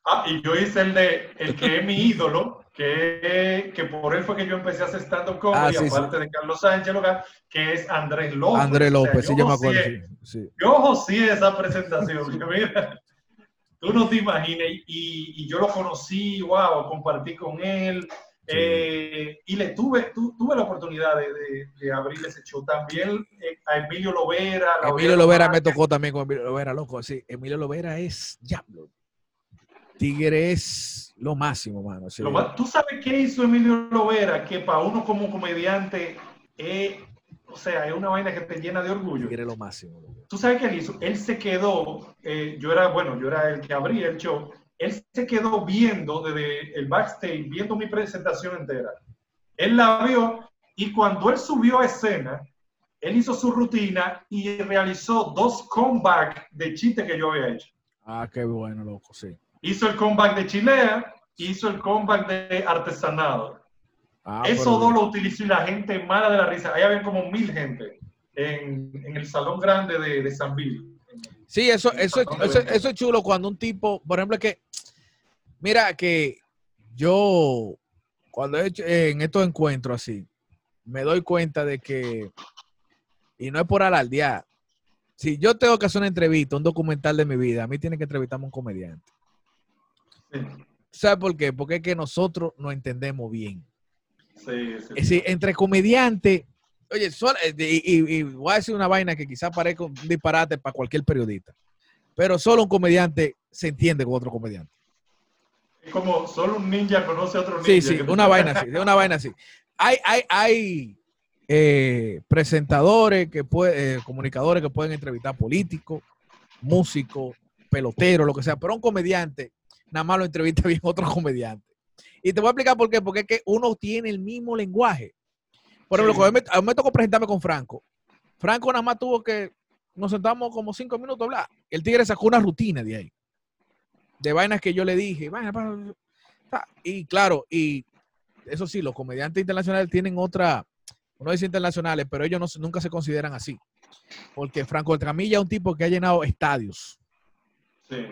Ah, y yo hice el de, el que es mi ídolo, que, que por él fue que yo empecé a hacer stand-up comedy, ah, aparte de Carlos Sánchez que es Andrés López. Andrés López, sí, yo me acuerdo. Sí, Yo sí esa presentación, mira, tú no te imaginas, y, y, yo lo conocí, wow, compartí con él, eh, y le tuve, tuve la oportunidad de, de, abrir ese show. También eh, a Emilio Lovera. Emilio Lovera me tocó también con Emilio Lovera, loco, sí, Emilio Lovera es diablo. Tigre es lo máximo, mano. ¿Tú sabes qué hizo Emilio Lovera? Que para uno como comediante, o sea, es una vaina que te llena de orgullo. Es lo máximo. ¿Tú sabes qué él hizo? Él se quedó, eh, yo era, bueno, yo era el que abría el show, él se quedó viendo desde el backstage, viendo mi presentación entera. Él la vio y cuando él subió a escena, él hizo su rutina y realizó dos comebacks de chiste que yo había hecho. Ah, qué bueno, loco, sí. Hizo el comeback de Chilea, hizo el comeback de Artesanado. Ah, Eso dos lo utilizó y la gente mala de la risa. Ahí había como mil gente en, el salón grande de, San Bill. Sí, eso, eso, eso, es chulo cuando un tipo, por ejemplo, que, mira que yo, cuando he hecho en estos encuentros así, me doy cuenta de que, y no es por alardear, si yo tengo que hacer una entrevista, un documental de mi vida, a mí tiene que entrevistarme un comediante. ¿Sabes por qué? Porque es que nosotros no entendemos bien. Sí, sí. Es decir, entre comediantes, oye, eh, y, voy a decir una vaina que quizás parezca un disparate para cualquier periodista, pero solo un comediante se entiende con otro comediante. Es como solo un ninja conoce a otro ninja. Sí, sí, una vaina así, una vaina así. Hay, hay, hay eh, presentadores, que puede, eh, comunicadores que pueden entrevistar políticos, músicos, peloteros, lo que sea, pero un comediante nada más lo entrevista bien otro comediante. Y te voy a explicar por qué, porque es que uno tiene el mismo lenguaje. Por ejemplo, a mí me tocó presentarme con Franco. Franco nada más tuvo que, nos sentamos como cinco minutos a hablar. El tigre sacó una rutina de ahí. De vainas que yo le dije. Y claro, y eso sí, los comediantes internacionales tienen otra, uno dice internacionales, pero ellos nunca se consideran así. Porque Franco Camilla es un tipo que ha llenado estadios. Sí.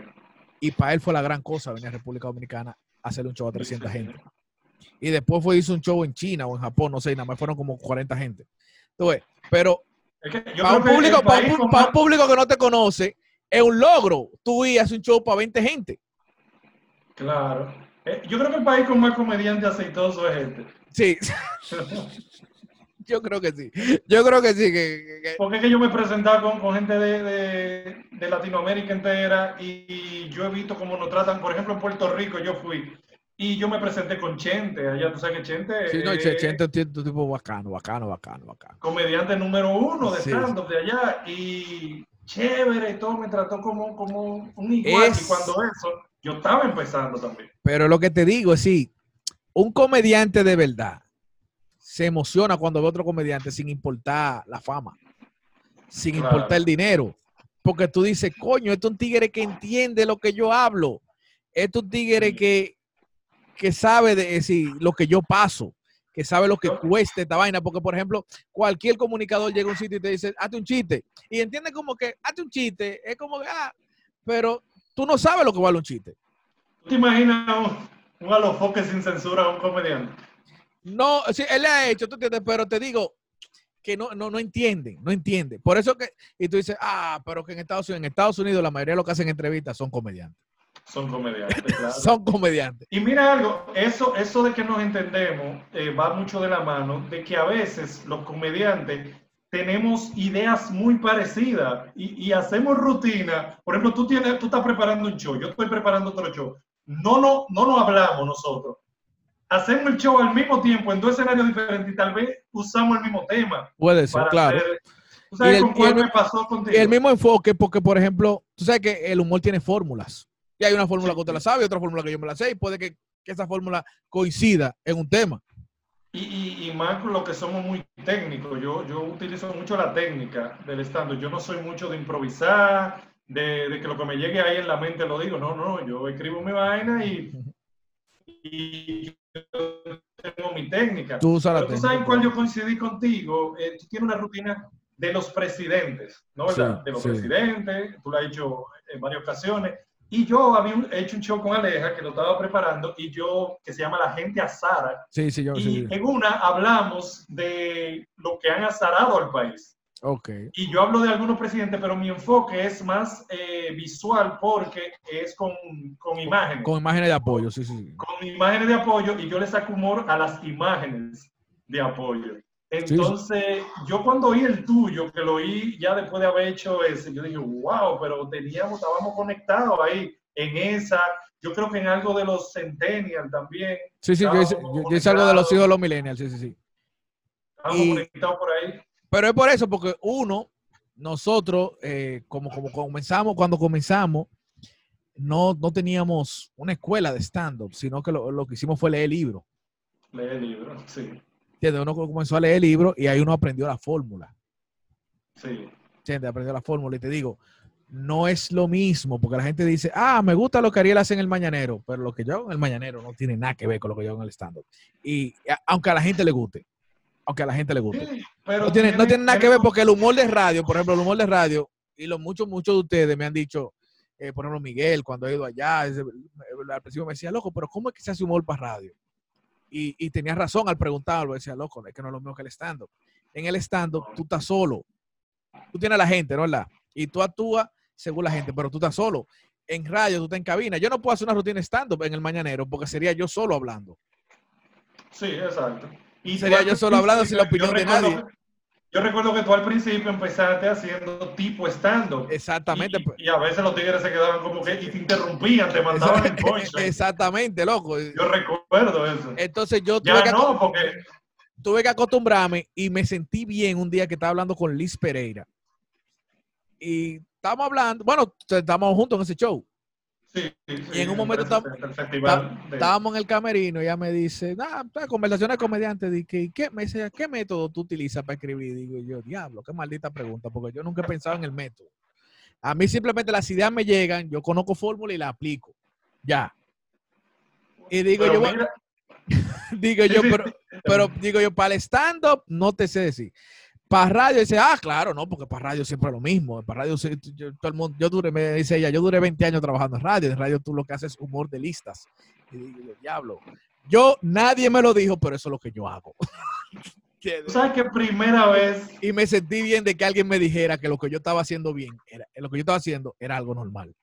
Y para él fue la gran cosa venir a República Dominicana a hacerle un show a 300 gente. Y después fue hizo un show en China o en Japón, no sé, y nada más fueron como 40 gente. Entonces, pero para, un público, para, un, público que no te conoce, es un logro. Tú y haces un show para 20 gente. Claro. Eh, yo creo que el país con más comediante aceitoso es este. Sí. yo creo que sí. Yo creo que sí. Que, Porque es que yo me presentaba con, con gente de, de, Latinoamérica entera y yo he visto cómo nos tratan. Por ejemplo, en Puerto Rico yo fui y yo me presenté con Chente. Allá tú sabes que Chente. Sí, no, Chente es un tipo bacano, bacano, bacano, bacano. Comediante número uno de stand-up de allá y chévere y todo. Me trató como, como un igual. Y cuando eso, yo estaba empezando también. Pero lo que te digo es sí, un comediante de verdad se emociona cuando ve otro comediante sin importar la fama, sin importar el dinero. Porque tú dices, coño, este es un tigre que entiende lo que yo hablo. Este es un tigre que, que sabe de, decir, lo que yo paso, que sabe lo que cuesta esta vaina. Porque, por ejemplo, cualquier comunicador llega a un sitio y te dice, hazte un chiste. Y entiende como que, hazte un chiste. Es como que, ah, pero tú no sabes lo que vale un chiste. ¿Tú te imaginas un, un alofoque sin censura a un comediante? No, sí, él le ha hecho, tú entiendes, pero te digo que no, no, no entienden, no entienden. Por eso que, y tú dices, ah, pero que en Estados Unidos, en Estados Unidos la mayoría de los que hacen entrevistas son comediantes. Son comediantes, claro. son comediantes. Y mira algo, eso, eso de que nos entendemos eh, va mucho de la mano de que a veces los comediantes tenemos ideas muy parecidas y, y, hacemos rutina. Por ejemplo, tú, tienes, tú estás preparando un show, yo estoy preparando otro show. No, no, no nos hablamos nosotros hacemos el show al mismo tiempo en dos escenarios diferentes y tal vez usamos el mismo tema. Puede ser, claro. ¿Tú sabes el- con cuál el- me pasó contigo? El mismo enfoque, porque, por ejemplo, tú sabes que el humor tiene fórmulas. Y hay una fórmula Sí, que usted la sabe y otra fórmula que yo me la sé, y puede que, que esa fórmula coincida en un tema. Y, y, y más con lo que somos muy técnicos. Yo, yo utilizo mucho la técnica del stand Yo no soy mucho de improvisar, de, de que lo que me llegue ahí en la mente lo digo. No, no, yo escribo mi vaina y, y yo tengo mi técnica. Tú usas la tú sabes cuál yo coincidí contigo. Eh, tú tienes una rutina de los presidentes, ¿no? Sí, de los sí. presidentes, tú lo has hecho en varias ocasiones. Y yo había un- hecho un show con Aleja que lo estaba preparando y yo, que se llama La Gente Azara, Sí, sí, yo y sí. en una hablamos de lo que han azarado al país. Ok. Y yo hablo de algunos presidentes, pero mi enfoque es más eh, visual porque es con, con imágenes. Con imágenes de apoyo, sí, sí. con imágenes de apoyo y yo le saco humor a las imágenes de apoyo. Entonces, yo cuando oí el tuyo, que lo oí ya después de haber hecho ese, yo dije, wow, pero teníamos, estábamos conectados ahí en esa. Yo creo que en algo de los Centennial también. Sí, sí, yo hice, yo- algo de los hijos de los millennials, sí, sí, sí. Estábamos Y- conectados por ahí. Pero es por eso, porque uno, nosotros, eh, como, como comenzamos, cuando comenzamos, no, no teníamos una escuela de stand-up, sino que lo, lo que hicimos fue leer libros. Lee el libro, sí, ¿Entiendes? Uno comenzó a leer libros y ahí uno aprendió la fórmula. sí. ¿Entiendes? Aprendió la fórmula. Y te digo, no es lo mismo, porque la gente dice, ah, me gusta lo que Ariel hace en el Mañanero, pero lo que yo hago en el Mañanero no tiene nada que ver con lo que yo hago en el stand-up. Y aunque a la gente le guste, aunque a la gente le guste. Pero No tiene, no tiene nada que ver porque el humor de radio, por ejemplo, el humor de radio, y los muchos, muchos de ustedes me han dicho, eh, por ejemplo, Miguel, cuando he ido allá, ese- al principio me decía, loco, pero ¿cómo es que se hace humor para radio? Y, y tenía razón al preguntarlo, decía, loco, es que no es lo mismo que el stand-up. En el stand-up tú estás solo. Tú tienes a la gente, ¿no es verdad? Y tú actúas según la gente, pero tú estás solo. En radio tú estás en cabina. Yo no puedo hacer una rutina stand-up en el mañanero porque sería yo solo hablando. Sí, exacto. Y Sería yo solo hablando sin la opinión de recuerdo nadie. Yo recuerdo que tú al principio empezaste haciendo tipo stand-up. Exactamente. Y, pues. y a veces los tigres se quedaban como que y te interrumpían, te mandaban el punchline. Exactamente, loco. Yo recuerdo eso. Entonces yo tuve Ya que, no, porque tuve que acostumbrarme y me sentí bien un día que estaba hablando con Liz Pereira. Y estábamos hablando, bueno, estábamos juntos en ese show. Sí, sí, Y en un momento de- Estábamos en el camerino y ella me dice, conversaciones de comediante, di que, ¿qué? Me dice, ¿qué método tú utilizas para escribir? Digo yo, diablo, qué maldita pregunta, porque yo nunca he pensado en el método. A mí simplemente las ideas me llegan, yo conozco fórmula y la aplico. Ya. Y digo Pero yo, bueno, digo yo, pero, pero digo yo, para el stand-up no te sé decir. Para radio dice, ah, claro, no, porque para radio siempre es lo mismo. Para radio, yo, todo el mundo, yo duré, me dice ella, yo duré 20 años trabajando en radio. En radio tú lo que haces es humor de listas. Y digo, yo, diablo. Yo, nadie me lo dijo, pero eso es lo que yo hago. tú sabes que primera vez, y me sentí bien de que alguien me dijera que lo que yo estaba haciendo bien, era, lo que yo estaba haciendo era algo normal.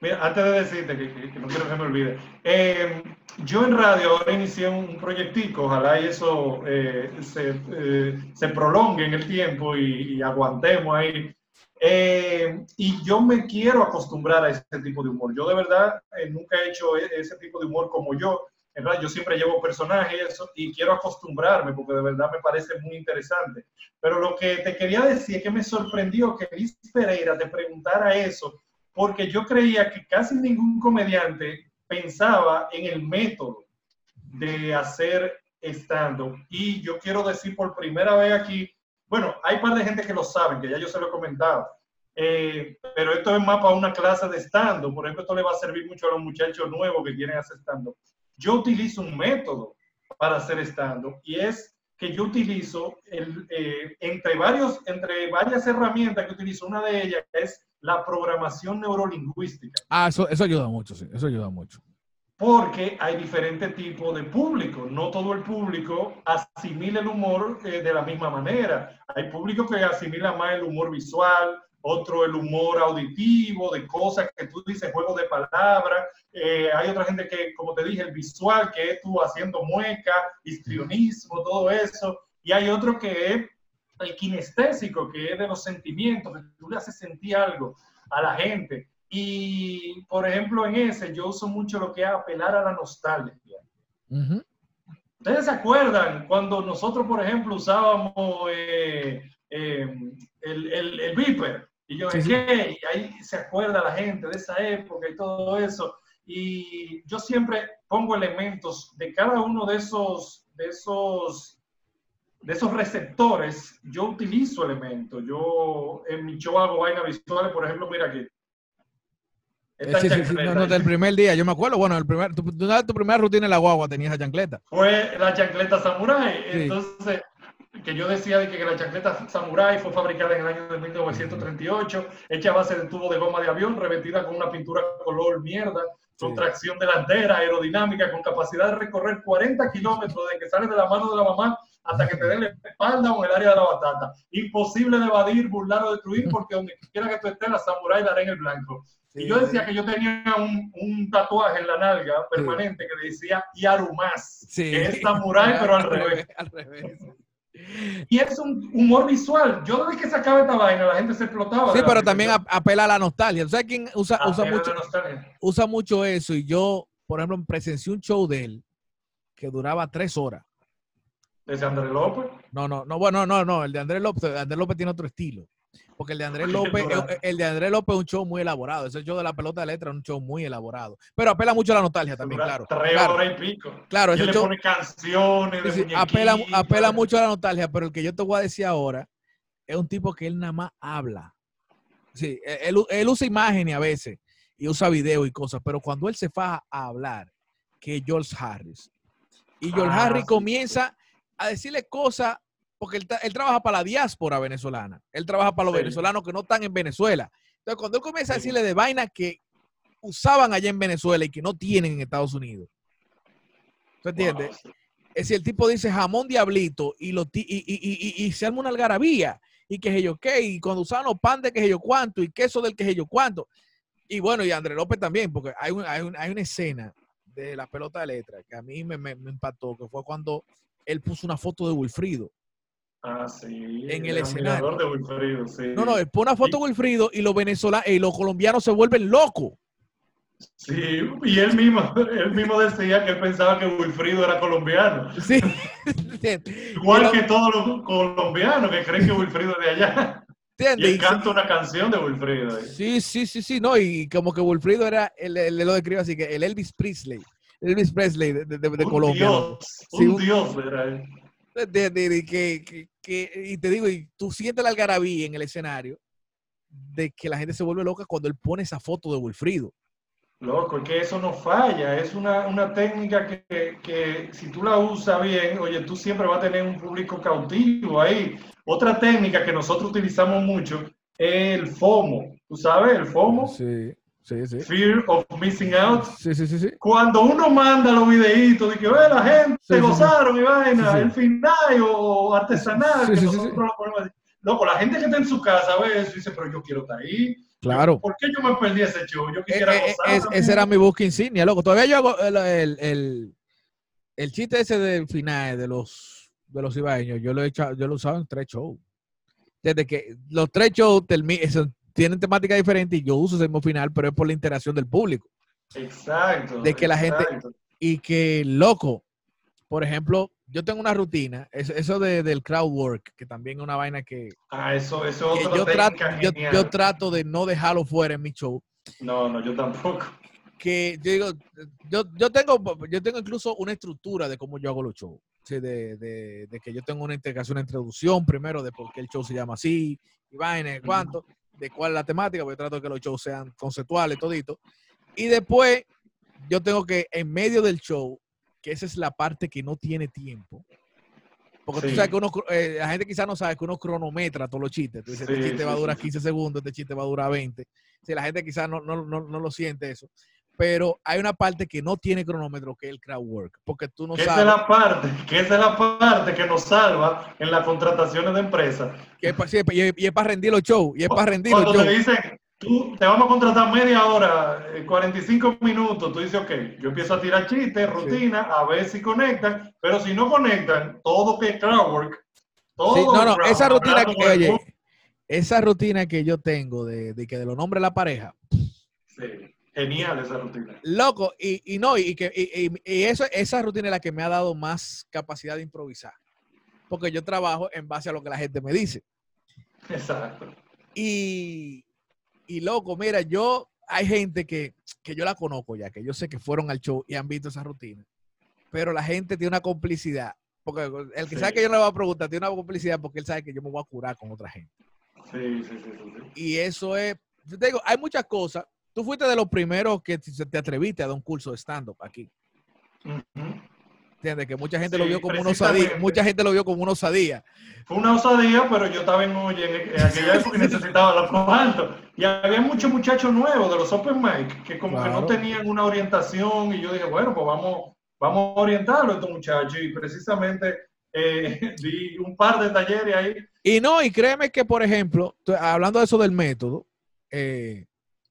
mira, antes de decirte que, que- que no quiero que me olvide, eh, yo en radio ahora inicié un, proyectico, ojalá y eso eh, se, eh, se prolongue en el tiempo y, y aguantemos ahí. Eh, y yo me quiero acostumbrar a ese tipo de humor. Yo de verdad eh, nunca he hecho e- ese tipo de humor como yo. En verdad, yo siempre llevo personajes y quiero acostumbrarme porque de verdad me parece muy interesante. Pero lo que te quería decir es que me sorprendió que Liz Pereira te preguntara eso, porque yo creía que casi ningún comediante pensaba en el método de hacer stand-up. Y yo quiero decir por primera vez aquí, bueno, hay un par de gente que lo saben, que ya yo se lo he comentado, eh, pero esto es más para una clase de stand-up. Por ejemplo, esto le va a servir mucho a los muchachos nuevos que quieren hacer stand-up. Yo utilizo un método para hacer stand-up y es que yo utilizo el, eh, entre, varios, entre varias herramientas que utilizo, una de ellas es la programación neurolingüística Ah, eso, eso ayuda mucho, sí, eso ayuda mucho. porque hay diferentes tipos de público. No todo el público asimila el humor eh, de la misma manera. Hay público que asimila más el humor visual, otro el humor auditivo, de cosas que tú dices, juego de palabras. Eh, hay otra gente que, como te dije, el visual, que es tú haciendo mueca, histrionismo, todo eso. Y hay otro que es el kinestésico, que es de los sentimientos, que tú le haces sentir algo a la gente. Y, por ejemplo, en ese yo uso mucho lo que es apelar a la nostalgia. Ujú. ¿Ustedes se acuerdan cuando nosotros, por ejemplo, usábamos eh, eh, Viper. Y yo, ¿qué? Y ahí se acuerda la gente de esa época y todo eso. Y yo siempre pongo elementos de cada uno de esos, de esos, de esos receptores. Yo utilizo elementos. Yo en mi show hago vainas visuales, por ejemplo, mira aquí. Eh, sí, sí, sí, no, del primer día, yo me acuerdo, bueno, el primer, tu, tu, primera rutina en la guagua tenías esa chancleta. Fue la chancleta samurai, entonces que yo decía de que la chancleta Samurai fue fabricada en el año de 1938, hecha a base de tubo de goma de avión, revestida con una pintura color mierda, con tracción delantera, aerodinámica, con capacidad de recorrer 40 kilómetros desde que sale de la mano de la mamá hasta que te dé la espalda o en el área de la batata. Imposible de evadir, burlar o destruir, porque donde quiera que tú estés, la Samurai dará en el blanco. y yo decía que yo tenía un, un, tatuaje en la nalga permanente que decía Yarumas, que es Samurai, pero al revés. al revés. Y es un humor visual. Yo desde que se acaba esta vaina, la gente se explotaba. Sí, pero también apela a la nostalgia. ¿Sabes quién usa, usa mucho, usa mucho eso? Y yo, por ejemplo, presencié un show de él que duraba tres horas. ¿De Andrés López? No, no, no, bueno, no, no, el de Andrés López, Andrés López tiene otro estilo. Porque el de Andrés López, el, de Andrés López es un show muy elaborado. Ese show de la pelota de letra es un show muy elaborado. Pero apela mucho a la nostalgia también, claro. Tres claro. horas y pico. Claro, ese show, pone canciones de sí, apela, apela mucho a la nostalgia, pero el que yo te voy a decir ahora es un tipo que él nada más habla. Sí, e, él, él usa imágenes a veces y usa video y cosas, pero cuando él se faja a hablar, que es George Harris. Y George ah, Harris sí. comienza a decirle cosas porque él, él, trabaja para la diáspora venezolana. Él trabaja para los sí. venezolanos que no están en Venezuela. Entonces, cuando él comienza a decirle de vainas que usaban allá en Venezuela y que no tienen en Estados Unidos. ¿Tú entiendes? Wow. Es decir, el tipo dice jamón diablito y, lo, y, y, y, se arma una algarabía y que yo qué, y cuando usaban los pan de que yo cuánto y queso del que yo cuánto. Y bueno, y André López también, porque hay, un, hay, un, hay una escena de la pelota de letra que a mí me, me, me impactó, que fue cuando él puso una foto de Wilfrido Ah, sí. En el, el escenario. De Wilfrido, sí. No, no, pone una foto de Wilfrido y los venezolanos y los colombianos se vuelven locos. Sí, y él mismo, él mismo decía que él pensaba que Wilfrido era colombiano. Sí. Igual Pero, que todos los colombianos que creen que Wilfrido es de allá. ¿Entiendes? Y él canta una canción de Wilfrido. Sí, sí, sí, sí, no, y como que Wilfrido era, él, él lo describe así, que el Elvis Presley, Elvis Presley de, de, de, un Colombia. Dios, sí, un, un dios era él. De, de, de que, que, que, y te digo, y tú sientes la algarabía en el escenario de que la gente se vuelve loca cuando él pone esa foto de Wilfrido. Loco, es que eso no falla, es una, una técnica que, que, si tú la usas bien, oye, tú siempre vas a tener un público cautivo ahí. Otra técnica que nosotros utilizamos mucho es el FOMO, ¿tú sabes? El FOMO. Sí. Sí, sí. Fear of missing out. Sí, sí, sí, sí. Cuando uno manda los videitos de que ve la gente sí, gozaron y vaina, el final o artesanal, que nosotros lo ponemos así. Loco, la gente que está en su casa ve eso y dice, pero yo quiero estar ahí. Claro. ¿Por qué yo me perdí ese show? Yo quisiera eh, gozar. Eh, ese era mi busca insignia, loco. Todavía yo hago el, el, el, el chiste ese del final de los de los ibaeños, yo lo he hecho, yo lo he usado en tres shows. Desde que los tres shows tienen temática diferente y yo uso ese mismo final, pero es por la interacción del público. Exacto. De que la exacto. gente, y que loco, por ejemplo, yo tengo una rutina, eso, eso de, del crowd work, que también es una vaina que, ah, eso, eso que yo, trato, yo, yo, trato de no dejarlo fuera en mi show. No, no, yo tampoco. Que yo digo, yo, yo, tengo, yo tengo incluso una estructura de cómo yo hago los shows. Sí, de, de, de, que yo tengo una integración, una introducción primero de por qué el show se llama así, y vaina, cuánto. De cuál es la temática, porque trato de que los shows sean conceptuales, todito. Y después, yo tengo que, en medio del show, que esa es la parte que no tiene tiempo, porque sí. tú sabes que uno, eh, la gente quizás no sabe que uno cronometra todos los chistes. Tú dices, sí, este chiste sí, va a durar 15 segundos, este chiste va a durar 20. Si la gente quizás no, no, no, no, lo siente eso. Pero hay una parte que no tiene cronómetro, que es el crowd work. Porque tú no ¿Qué sabes. Esa es la parte, que esa es la parte que nos salva en las contrataciones de empresas. Que es, sí, y, es, y es para rendir los shows. Y es para rendir Cuando los shows. te dicen, tú te vamos a contratar media hora, 45 eh, minutos, tú dices, ok, yo empiezo a tirar chistes, rutina, sí. a ver si conectan, pero si no conectan, todo que es crowdwork, todo sí, no, no, esa rutina que, oye, esa rutina que yo tengo de, de que de los nombres de la pareja. Sí. Genial esa rutina. Loco, y, y no, y, que, y, y, eso, esa rutina es la que me ha dado más capacidad de improvisar. Porque yo trabajo en base a lo que la gente me dice. Exacto. Y, y loco, mira, yo, hay gente que, que yo la conozco ya, que yo sé que fueron al show y han visto esa rutina, pero la gente tiene una complicidad. Porque el que Sí. sabe que yo no le voy a preguntar tiene una complicidad porque él sabe que yo me voy a curar con otra gente. Sí, sí, sí, sí. Y eso es, yo te digo, hay muchas cosas. Tú fuiste de los primeros que te te atreviste a dar un curso de stand-up aquí. Ujú. ¿Entiendes? Que mucha gente lo Sí, vio como una osadía. Mucha gente lo vio como una osadía. Fue una osadía, pero yo estaba en Oye en, aquella época y necesitaba los altos. Y había muchos muchachos nuevos de los Open Mic que como que Claro. no tenían una orientación y yo dije, bueno, pues vamos, vamos a orientarlo a estos muchachos. Y precisamente eh, di un par de talleres ahí. Y no, y créeme que, por ejemplo, hablando de eso del método, eh,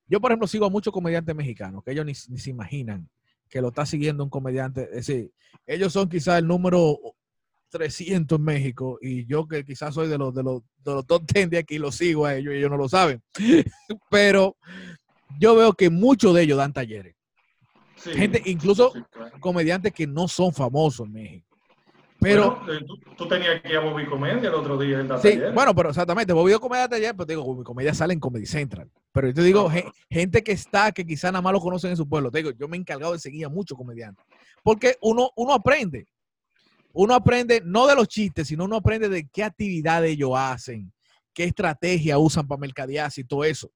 yo, por ejemplo, sigo a muchos comediantes mexicanos que ellos ni, ni se imaginan que lo está siguiendo un comediante. Es decir, ellos son quizás el número 300 en México y yo que quizás soy de los, de los, de los top 10 de aquí, los sigo a ellos y ellos no lo saben. Pero yo veo que muchos de ellos dan talleres. Sí, Gente, incluso- sí, claro. Comediantes que no son famosos en México. Pero... Bueno, eh, tú, tú tenías que ir a Bobby Comedia el otro día en Sí, taller. bueno, pero exactamente, Bobby comedia taller, pero digo, Bobby comedia sale en Comedy Central. Pero yo te digo, gen- gente que está, que quizá nada más lo conocen en su pueblo. Te digo, yo me he encargado de seguir a muchos comediantes. Porque uno, uno aprende. Uno aprende no de los chistes, sino uno aprende de qué actividades ellos hacen, qué estrategia usan para mercadearse y todo eso.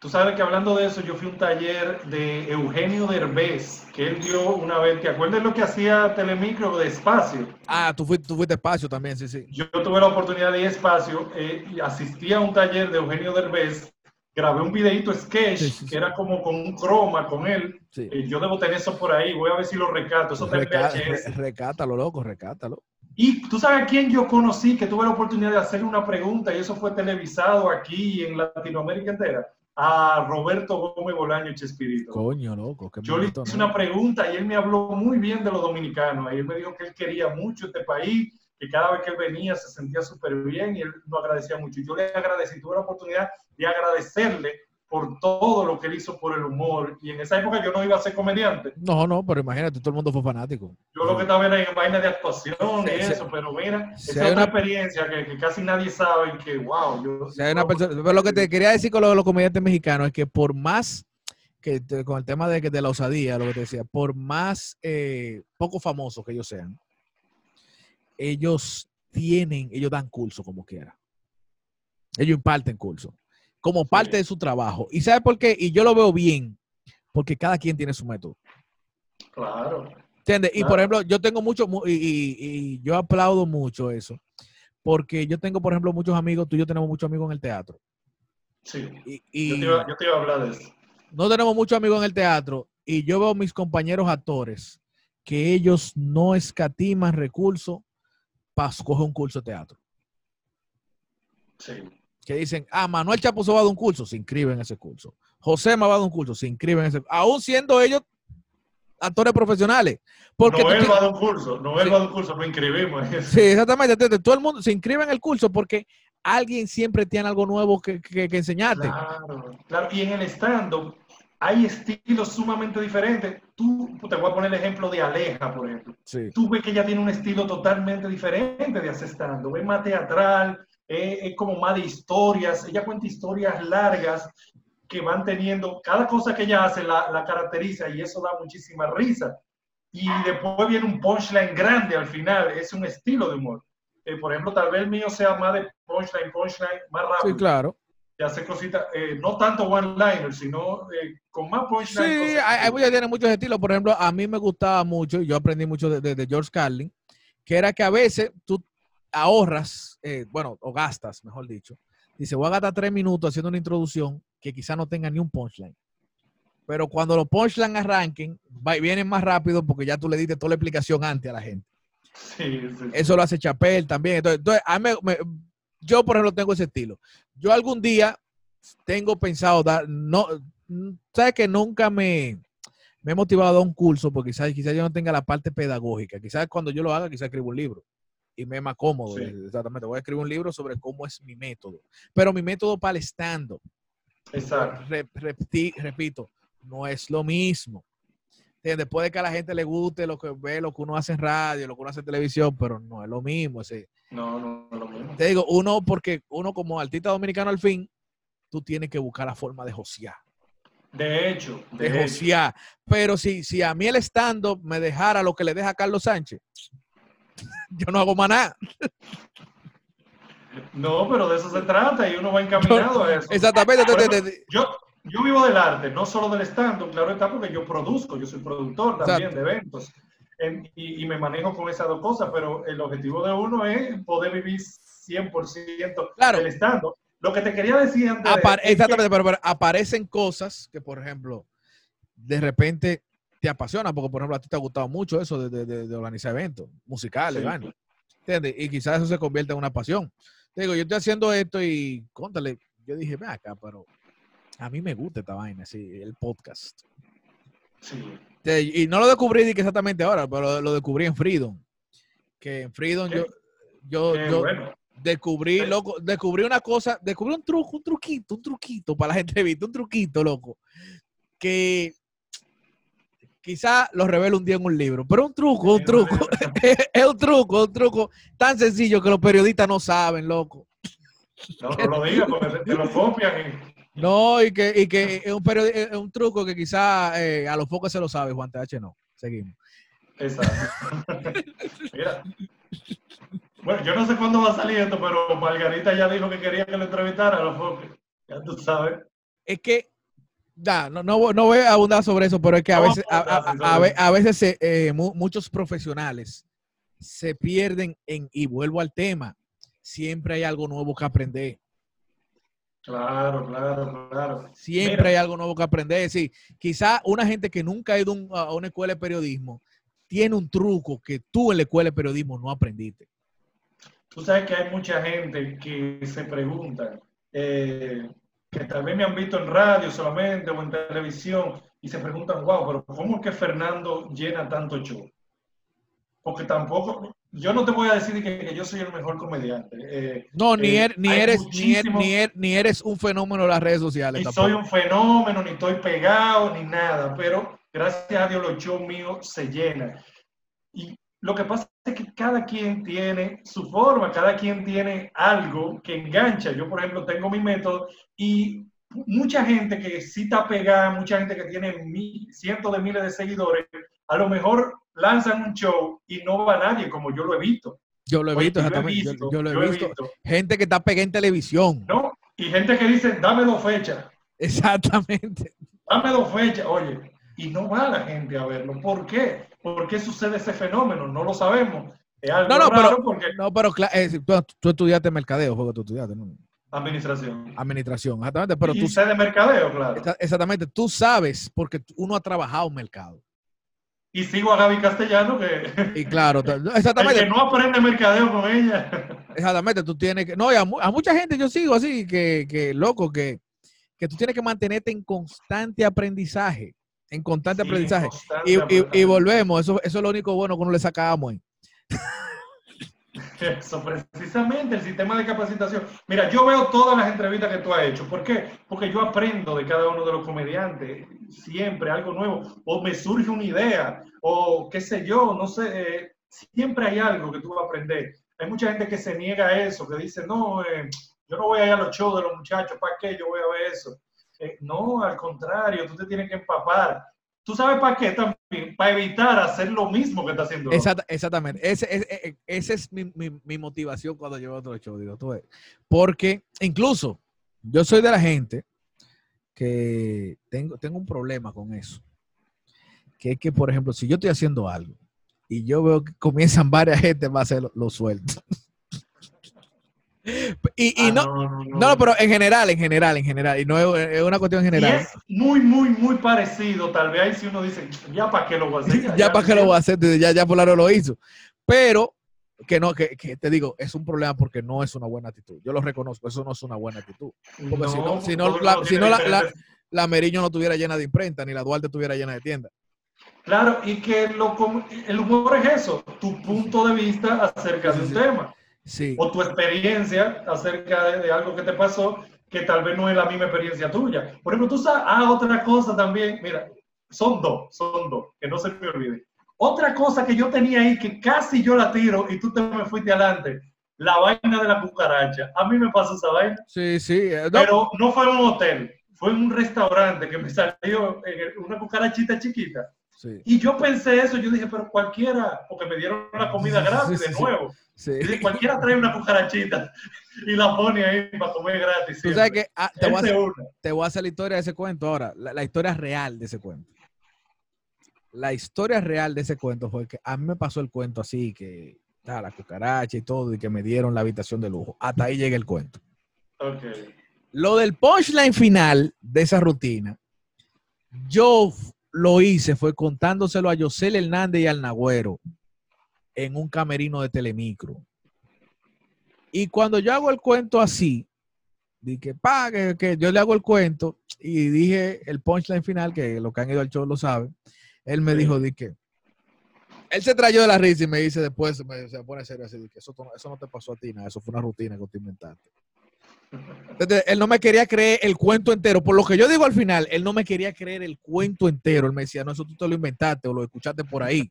Tú sabes que hablando de eso, yo fui a un taller de Eugenio Derbez, que él dio una vez, ¿te acuerdas lo que hacía Telemicro de espacio? Ah, tú fuiste, tú fuiste espacio también, sí, sí. Yo tuve la oportunidad de ir a espacio eh, y asistí a un taller de Eugenio Derbez, grabé un videito sketch Sí, sí, que era como con un croma con él. Eh, yo debo tener eso por ahí, voy a ver si lo recato, eso Reca- re- recátalo, loco, recátalo. Y tú sabes a quién yo conocí, que tuve la oportunidad de hacerle una pregunta y eso fue televisado aquí en Latinoamérica entera, a Roberto Gómez Bolaño Chespirito. Coño, loco. qué Yo le bonito, hice ¿no? una pregunta y él me habló muy bien de los dominicanos. Y él me dijo que él quería mucho este país, que cada vez que él venía se sentía súper bien y él lo agradecía mucho. Yo le agradecí, tuve la oportunidad de agradecerle por todo lo que él hizo por el humor. Y en esa época yo no iba a ser comediante. No, no, pero imagínate, todo el mundo fue fanático. Yo lo que estaba era en vaina de actuación y sí. eso, pero mira, Sí, esa es una- experiencia que, que casi nadie sabe y que, wow, yo... Hay una persona- pero lo que te quería decir con los comediantes mexicanos es que por más que te- con el tema de, que- de la osadía, lo que te decía, por más eh, poco famosos que ellos sean, ellos tienen, ellos dan curso como quiera. Ellos imparten curso como parte de su trabajo. ¿Y sabe por qué? Y yo lo veo bien, porque cada quien tiene su método. Claro. ¿Entiendes? Y por ejemplo, yo tengo mucho, mu- y, y- y yo aplaudo mucho eso, porque yo tengo, por ejemplo, muchos amigos, tú y yo tenemos muchos amigos en el teatro. Sí. Y, Yo te, iba, yo te iba a hablar de eso. no tenemos muchos amigos en el teatro, y yo veo a mis compañeros actores que ellos no escatiman recursos para coger un curso de teatro. Sí. Que dicen, ah, Manuel Chapuzo va a dar un curso, se inscribe en ese curso. José me va a dar un curso, se inscribe en ese Aún siendo ellos actores profesionales. Porque Noel va a dar un curso, Noel Sí. va a dar un curso, lo inscribimos. Sí, exactamente. Todo el mundo se inscribe en el curso porque alguien siempre tiene algo nuevo que, que- que enseñarte. Claro, claro. Y en el stand-up hay estilos sumamente diferentes. Tú, te voy a poner el ejemplo de Aleja, por ejemplo. Sí. Tú ves que ella tiene un estilo totalmente diferente de hacer stand-up. Es más teatral, es, es como más de historias. Ella cuenta historias largas que van teniendo, cada cosa que ella hace la, la caracteriza y eso da muchísima risa. Y después viene un punchline grande al final, es un estilo de humor. Eh, por ejemplo, tal vez el mío sea más de punchline, punchline, más rápido Sí, claro. Y hace cositas, eh, no tanto one-liner, sino eh, con más Sí, punchline. hay, cosas. hay muchos que tienen muchos estilos. Por ejemplo, a mí me gustaba mucho, y yo aprendí mucho de, de- de George Carlin, que era que a veces tú ahorras, eh, bueno, o gastas, mejor dicho. Dice, voy a gastar tres minutos haciendo una introducción que quizá no tenga ni un punchline. Pero cuando los punchlines arranquen, va- vienen más rápido porque ya tú le diste toda la explicación antes a la gente. Sí, sí, sí. Eso lo hace Chapel también. Entonces, entonces, a mí me- me- yo, por ejemplo, tengo ese estilo. Yo algún día tengo pensado dar, no, sabes que nunca me, me he motivado a dar un curso porque quizás, quizás yo no tenga la parte pedagógica. Quizás cuando yo lo haga, quizás escribo un libro y me es más cómodo. Sí. Exactamente. Voy a escribir un libro sobre cómo es mi método. Pero mi método para el stand-up, Exacto. re- repito, no es lo mismo. ¿Entiendes? Puede que a la gente le guste lo que ve, lo que uno hace en radio, lo que uno hace en televisión, pero no es lo mismo. No, no, no es lo mismo. te digo, uno, porque uno como artista dominicano al fin, tú tienes que buscar la forma de josear. De hecho, de, de josear. Pero si, si a mí el stand-up me dejara lo que le deja a Carlos Sánchez, yo no hago más nada. No, pero de eso se trata y uno va encaminado a eso. Exactamente. Ejemplo, yo, yo vivo del arte, no solo del stand-up, claro está, porque yo produzco, yo soy productor también Exacto. de eventos en, y, y, me manejo con esas dos cosas, pero el objetivo de uno es poder vivir 100% claro. del stand-up. Lo que te quería decir antes. De, exactamente, que, pero, pero, aparecen cosas que, por ejemplo, de repente te apasionan, porque, por ejemplo, a ti te ha gustado mucho eso de, de, de organizar eventos musicales, sí. ¿entiendes? Y quizás eso se convierta en una pasión. Te digo, yo estoy haciendo esto y, contale, yo dije, ve acá, pero a mí me gusta esta vaina, sí, el podcast. Sí. Y no lo descubrí exactamente ahora, pero lo descubrí en Freedom. Que en Freedom ¿Qué? yo, yo, Qué yo bueno. descubrí, Sí. loco, descubrí una cosa, descubrí un truco, un truquito, un truquito para la entrevista, un truquito, loco. Que quizá lo revelo un día en un libro, pero un truco, un truco. es un truco, un truco tan sencillo que los periodistas no saben, loco. No, no lo digas porque te lo copian. No, y que, y que es, un es un truco que quizá eh, a los pocos se lo sabe, Juan TH no. Seguimos. Exacto. Mira. Bueno, yo no sé cuándo va a salir esto, pero Margarita ya dijo que quería que lo entrevistara a los foques. Ya tú sabes. Es que, da, no, no, no voy a abundar sobre eso, pero es que a No, veces, a, veces se, eh, mu- muchos profesionales se pierden en, y vuelvo al tema, siempre hay algo nuevo que aprender. Claro, claro, claro. Siempre Mira. hay algo nuevo que aprender. Sí, quizá una gente que nunca ha ido un- a una escuela de periodismo tiene un truco que tú en la escuela de periodismo no aprendiste. Tú sabes que hay mucha gente que se pregunta, eh, que tal vez me han visto en radio solamente o en televisión, y se preguntan, wow, pero ¿cómo es que Fernando llena tanto show? Porque tampoco, yo no te voy a decir que, que yo soy el mejor comediante. eh, No, ni, eh, er- ni, hay eres, ni, er- muchísimos- ni, er- ni eres un fenómeno de las redes sociales. ni tampoco. soy un fenómeno, ni estoy pegado, ni nada, pero gracias a Dios los shows míos se llenan. Y lo que pasa es que cada quien tiene su forma, cada quien tiene algo que engancha. Yo, por ejemplo, tengo mi método y mucha gente que sí está pegada, mucha gente que tiene mil- cientos de miles de seguidores, a lo mejor lanzan un show y no va nadie, como yo lo he visto. Yo lo he visto, exactamente. Yo, lo he visto. Gente que está pegada en televisión. ¿no? Y gente que dice, dame dos fechas. Exactamente. dame dos fechas, oye, y no va la gente a verlo. ¿Por qué? ¿Por qué sucede ese fenómeno? No lo sabemos. Es algo No, no, raro pero- porque No, pero eh, tú, tú estudiaste mercadeo, que tú estudiaste, ¿no? administración. Administración, exactamente. Pero y tú, sé de mercadeo, claro. exa- exactamente, tú sabes porque uno ha trabajado en mercado. Y sigo a Gaby Castellano, que Y claro, el exactamente, que no aprende mercadeo con ella. exactamente, tú tienes que, no, y a, mu- a mucha gente yo sigo así, que, que loco, que, que tú tienes que mantenerte en constante aprendizaje, en constante Sí, aprendizaje. constante Y, y- y volvemos, eso, eso es lo único bueno que uno le sacamos. ahí. Eso, precisamente, el sistema de capacitación. Mira, yo veo todas las entrevistas que tú has hecho. ¿Por qué? Porque yo aprendo de cada uno de los comediantes, siempre algo nuevo. O me surge una idea, o qué sé yo, no sé. eh, siempre hay algo que tú vas a aprender. Hay mucha gente que se niega a eso, que dice, no, eh, yo no voy a ir a los shows de los muchachos, ¿para qué yo voy a ver eso? Eh, no, al contrario, tú te tienes que empapar. ¿Tú sabes para qué también? Para evitar hacer lo mismo que está haciendo. el otro. Exacta- exactamente. Ese, ese, ese es mi, mi- mi motivación cuando llevo otro show. Digo, tú ves. Porque incluso yo soy de la gente que tengo, tengo un problema con eso. Que es que, por ejemplo, si yo estoy haciendo algo y yo veo que comienzan varias gente, va a ser lo, lo suelto. Y y Ah, no, no, pero en general, en general, en general. Y no es, es una cuestión Y general. es muy, muy, muy parecido. Tal vez ahí si uno dice, ya para qué lo voy a hacer. ya para qué lo voy a hacer, ya, ya Polaro lo hizo. Pero que no, que, que te digo, es un problema porque no es una buena actitud. Yo lo reconozco, eso no es una buena actitud. Porque si no, si la, si no la, la, Meriño no estuviera llena de imprenta, ni la Duarte estuviera llena de tiendas. Claro, y que lo, com- el humor es eso, tu punto de vista acerca de un Sí, sí. tema, Sí, o tu experiencia acerca de, de algo que te pasó, que tal vez no es la misma experiencia tuya. Por ejemplo, tú sabes, ah, otra cosa también, mira, son dos, son dos, que no se me olvide. Otra cosa que yo tenía ahí, que casi yo la tiro y tú te me fuiste adelante, la vaina de la cucaracha. A mí me pasó esa vaina. Sí, sí. eh, no, Pero no fue en un hotel, fue en un restaurante que me salió eh, una cucarachita chiquita. sí, Y yo pensé eso, yo dije, pero cualquiera, porque me dieron la comida gratis Sí, sí, de nuevo. Sí. Y dije, cualquiera trae una cucarachita y la pone ahí para comer gratis. Tú sabes que ah, te, voy a hacer, una. te voy a hacer la historia de ese cuento ahora, la, la historia real de ese cuento. La historia real de ese cuento fue que a mí me pasó el cuento así, que ah, la cucaracha y todo, y que me dieron la habitación de lujo. Hasta ahí llega el cuento. Lo del punchline final de esa rutina, yo lo hice, fue contándoselo a Yosel Hernández y al Nagüero en un camerino de Telemicro. Y cuando yo hago el cuento así, dije, pa, que, que yo le hago el cuento y dije el punchline final, que lo que han ido al show lo saben, él me Sí. dijo, di que, él se trayó de la risa y me dice después, me, se pone serio así, di que eso, no- eso no te pasó a ti, nada, eso fue una rutina que tú inventaste. Entonces, él no me quería creer el cuento entero. Por lo que yo digo al final, él no me quería creer el cuento entero. Él me decía, no, eso tú te lo inventaste o lo escuchaste por ahí.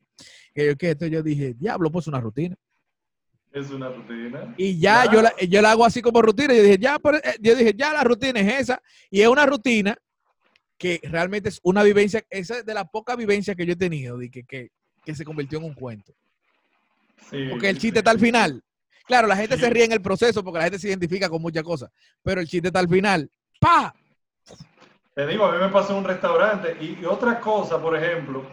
Que yo, ¿qué? Entonces yo dije, diablo, pues una rutina. Es una rutina. Y ya yo, la, yo la hago así como rutina. Yo dije, ya, pero, eh, yo dije, ya la rutina es esa. Y es una rutina que realmente es una vivencia, esa es de la poca vivencia que yo he tenido, de que, que, que se convirtió en un cuento. Sí, Porque el chiste sí. está al final. Claro, la gente se ríe en el proceso porque la gente se identifica con muchas cosas. Pero el chiste está al final. ¡Pa! Te digo, a mí me pasó en un restaurante y, y otra cosa, por ejemplo,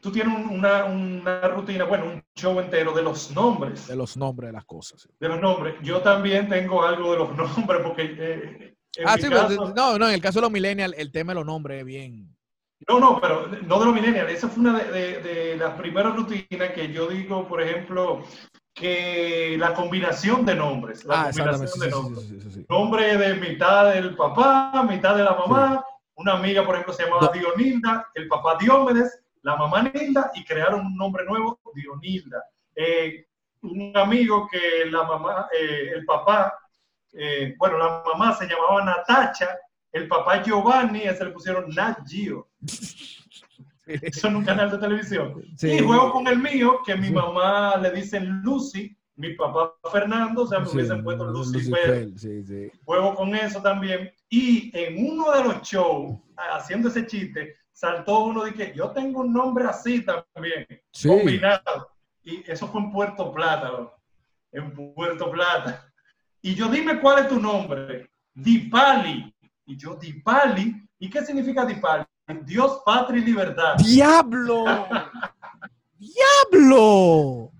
tú tienes un- una, una rutina, bueno, un show entero de los nombres. De los nombres de las cosas. sí. De los nombres. Yo también tengo algo de los nombres porque eh, Ah, sí, pero, no, no, en el caso de los millennials, el tema de los nombres es bien. No, no, pero no de los millennials. Esa fue una de, de- de las primeras rutinas que yo digo, por ejemplo, que la combinación de nombres. La Ah, combinación de nombres. sí, sí, sí, sí. Nombre de mitad del papá, mitad de la mamá. Una amiga, por ejemplo, se llamaba Dionilda, el papá Diomedes, la mamá Nilda, y crearon un nombre nuevo, Dionilda. Eh, un amigo que la mamá, eh, el papá, eh, bueno, la mamá se llamaba Natacha, el papá Giovanni, ese le pusieron Nat Gio. Eso en un canal de televisión. Sí. Y juego con el mío, que mi mamá le dicen Lucy, mi papá Fernando, o sea, me Sí, hubiesen puesto Lucifer. Lucifer, sí, sí. Juego con eso también. Y en uno de los shows, haciendo ese chiste, saltó uno de que yo tengo un nombre así también, combinado. Y eso fue en Puerto Plata, en Puerto Plata. Y yo, dime cuál es tu nombre. Dipali. Y yo, Dipali. ¿Y qué significa Dipali? Dios, patria y libertad. ¡Diablo! ¡Diablo!